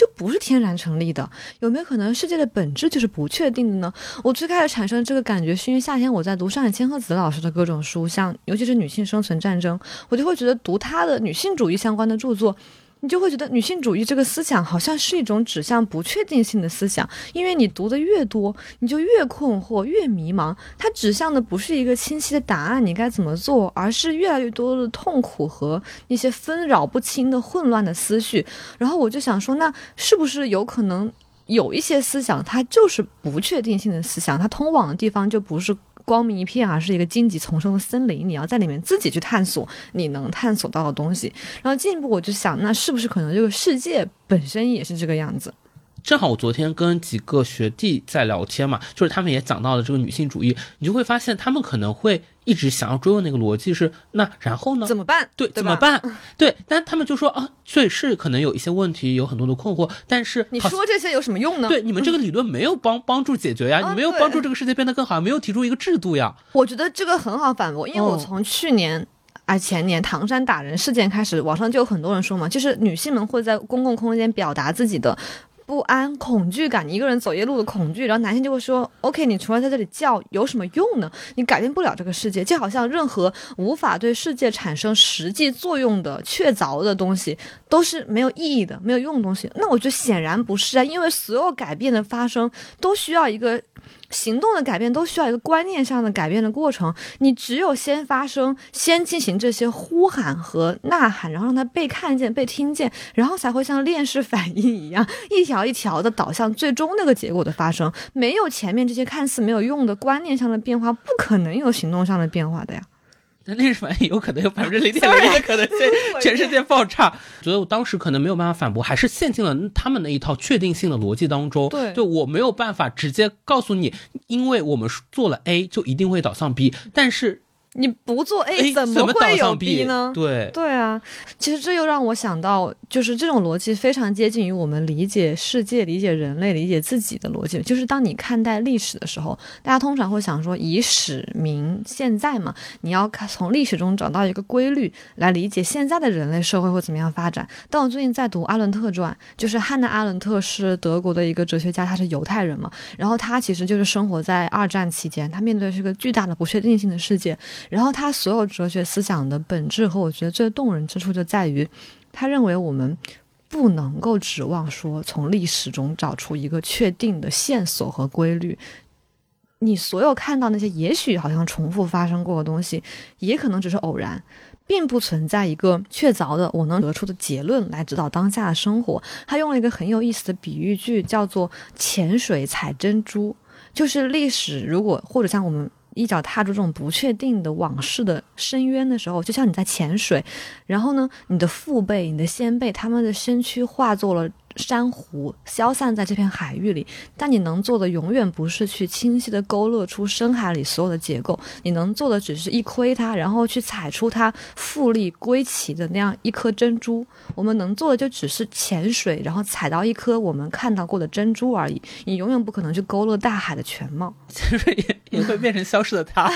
就不是天然成立的。有没有可能世界的本质就是不确定的呢？我最开始产生这个感觉是因为夏天我在读上海千鹤子老师的各种书，像尤其是女性生存战争，我就会觉得读她的女性主义相关的著作。你就会觉得女性主义这个思想好像是一种指向不确定性的思想，因为你读的越多，你就越困惑、越迷茫。它指向的不是一个清晰的答案，你该怎么做，而是越来越多的痛苦和一些纷扰不清的混乱的思绪。然后我就想说，那是不是有可能有一些思想，它就是不确定性的思想，它通往的地方就不是。光明一片啊，是一个荆棘丛生的森林，你要在里面自己去探索你能探索到的东西。然后进一步，我就想，那是不是可能这个世界本身也是这个样子？正好我昨天跟几个学弟在聊天嘛，就是他们也讲到了这个女性主义，你就会发现他们可能会一直想要追问那个逻辑是那然后呢？怎么办？对，怎么办？对，但他们就说啊，所以是可能有一些问题，有很多的困惑，但是你说这些有什么用呢？对，你们这个理论没有帮帮助解决呀，你没有帮助这个世界变得更好，没有提出一个制度呀。我觉得这个很好反驳，因为我从去年啊前年唐山打人事件开始，网上就有很多人说嘛，就是女性们会在公共空间表达自己的。不安、恐惧感，你一个人走夜路的恐惧，然后男性就会说：“OK，你除了在这里叫，有什么用呢？你改变不了这个世界，就好像任何无法对世界产生实际作用的确凿的东西，都是没有意义的、没有用的东西。那我觉得显然不是啊，因为所有改变的发生都需要一个。”行动的改变都需要一个观念上的改变的过程，你只有先发声，先进行这些呼喊和呐喊，然后让它被看见、被听见，然后才会像链式反应一样，一条一条的导向最终那个结果的发生。没有前面这些看似没有用的观念上的变化，不可能有行动上的变化的呀。那历史反应有可能有百分之零点 零一的可能性，全世界爆炸。觉得我当时可能没有办法反驳，还是陷进了他们那一套确定性的逻辑当中。对，就我没有办法直接告诉你，因为我们做了 A 就一定会导向 B，但是。你不做 A 怎么会有 B 呢？对对啊，其实这又让我想到，就是这种逻辑非常接近于我们理解世界、理解人类、理解自己的逻辑。就是当你看待历史的时候，大家通常会想说以史明现在嘛，你要看从历史中找到一个规律来理解现在的人类社会会怎么样发展。但我最近在读阿伦特传，就是汉娜·阿伦特是德国的一个哲学家，他是犹太人嘛，然后他其实就是生活在二战期间，他面对是个巨大的不确定性的世界。然后他所有哲学思想的本质和我觉得最动人之处就在于，他认为我们不能够指望说从历史中找出一个确定的线索和规律。你所有看到那些也许好像重复发生过的东西，也可能只是偶然，并不存在一个确凿的我能得出的结论来指导当下的生活。他用了一个很有意思的比喻句，叫做“潜水采珍珠”，就是历史如果或者像我们。一脚踏入这种不确定的往事的深渊的时候，就像你在潜水，然后呢，你的父辈、你的先辈，他们的身躯化作了。珊瑚消散在这片海域里，但你能做的永远不是去清晰的勾勒出深海里所有的结构，你能做的只是一窥它，然后去采出它富丽归齐的那样一颗珍珠。我们能做的就只是潜水，然后采到一颗我们看到过的珍珠而已。你永远不可能去勾勒大海的全貌，潜水也也会变成消失的它。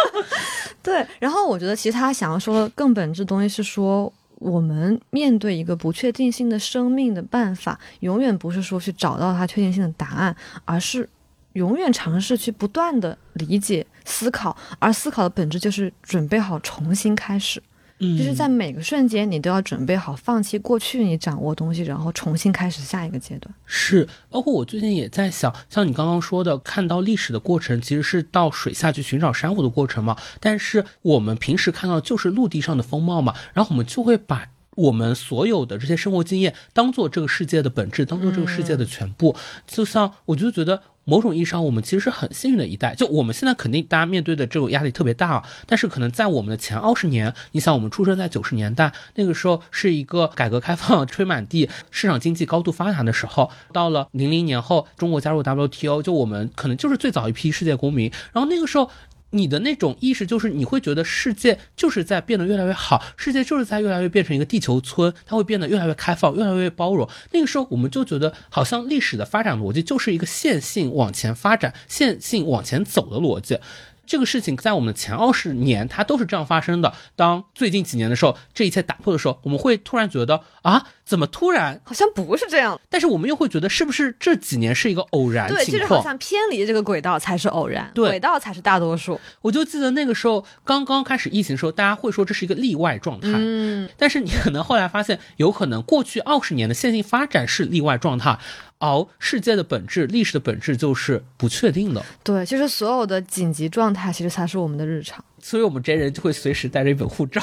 对，然后我觉得其实他想要说的更本质东西是说。我们面对一个不确定性的生命的办法，永远不是说去找到它确定性的答案，而是永远尝试去不断的理解、思考，而思考的本质就是准备好重新开始。就是在每个瞬间，你都要准备好放弃过去你掌握东西，然后重新开始下一个阶段。是，包括我最近也在想，像你刚刚说的，看到历史的过程其实是到水下去寻找珊瑚的过程嘛。但是我们平时看到就是陆地上的风貌嘛，然后我们就会把我们所有的这些生活经验当做这个世界的本质，当做这个世界的全部。就像我就觉得。某种意义上，我们其实是很幸运的一代。就我们现在肯定大家面对的这种压力特别大啊，但是可能在我们的前二十年，你想我们出生在九十年代，那个时候是一个改革开放吹满地、市场经济高度发达的时候。到了零零年后，中国加入 WTO，就我们可能就是最早一批世界公民。然后那个时候。你的那种意识就是，你会觉得世界就是在变得越来越好，世界就是在越来越变成一个地球村，它会变得越来越开放，越来越包容。那个时候，我们就觉得好像历史的发展逻辑就是一个线性往前发展、线性往前走的逻辑。这个事情在我们的前二十年，它都是这样发生的。当最近几年的时候，这一切打破的时候，我们会突然觉得啊，怎么突然好像不是这样？但是我们又会觉得，是不是这几年是一个偶然情况？对，就是好像偏离这个轨道才是偶然，轨道才是大多数。我就记得那个时候刚刚开始疫情的时候，大家会说这是一个例外状态。嗯，但是你可能后来发现，有可能过去二十年的线性发展是例外状态。而世界的本质、历史的本质就是不确定的。对，其实所有的紧急状态，其实才是我们的日常。所以，我们这些人就会随时带着一本护照。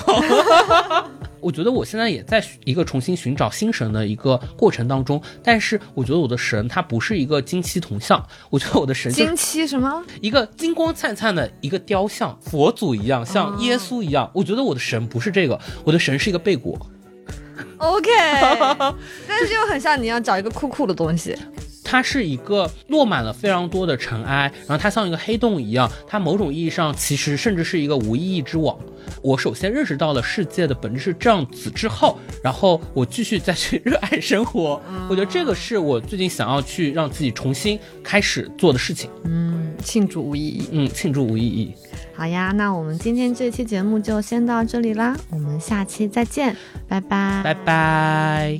我觉得我现在也在一个重新寻找新神的一个过程当中。但是，我觉得我的神它不是一个金漆铜像。我觉得我的神金漆什么？一个金光灿灿的一个雕像，佛祖一样，像耶稣一样。我觉得我的神不是这个，我的神是一个贝果。OK，但是又很像你要找一个酷酷的东西。它是一个落满了非常多的尘埃，然后它像一个黑洞一样。它某种意义上其实甚至是一个无意义之网。我首先认识到了世界的本质是这样子之后，然后我继续再去热爱生活。我觉得这个是我最近想要去让自己重新开始做的事情。嗯，庆祝无意义。嗯，庆祝无意义。好呀，那我们今天这期节目就先到这里啦，我们下期再见，拜拜，拜拜。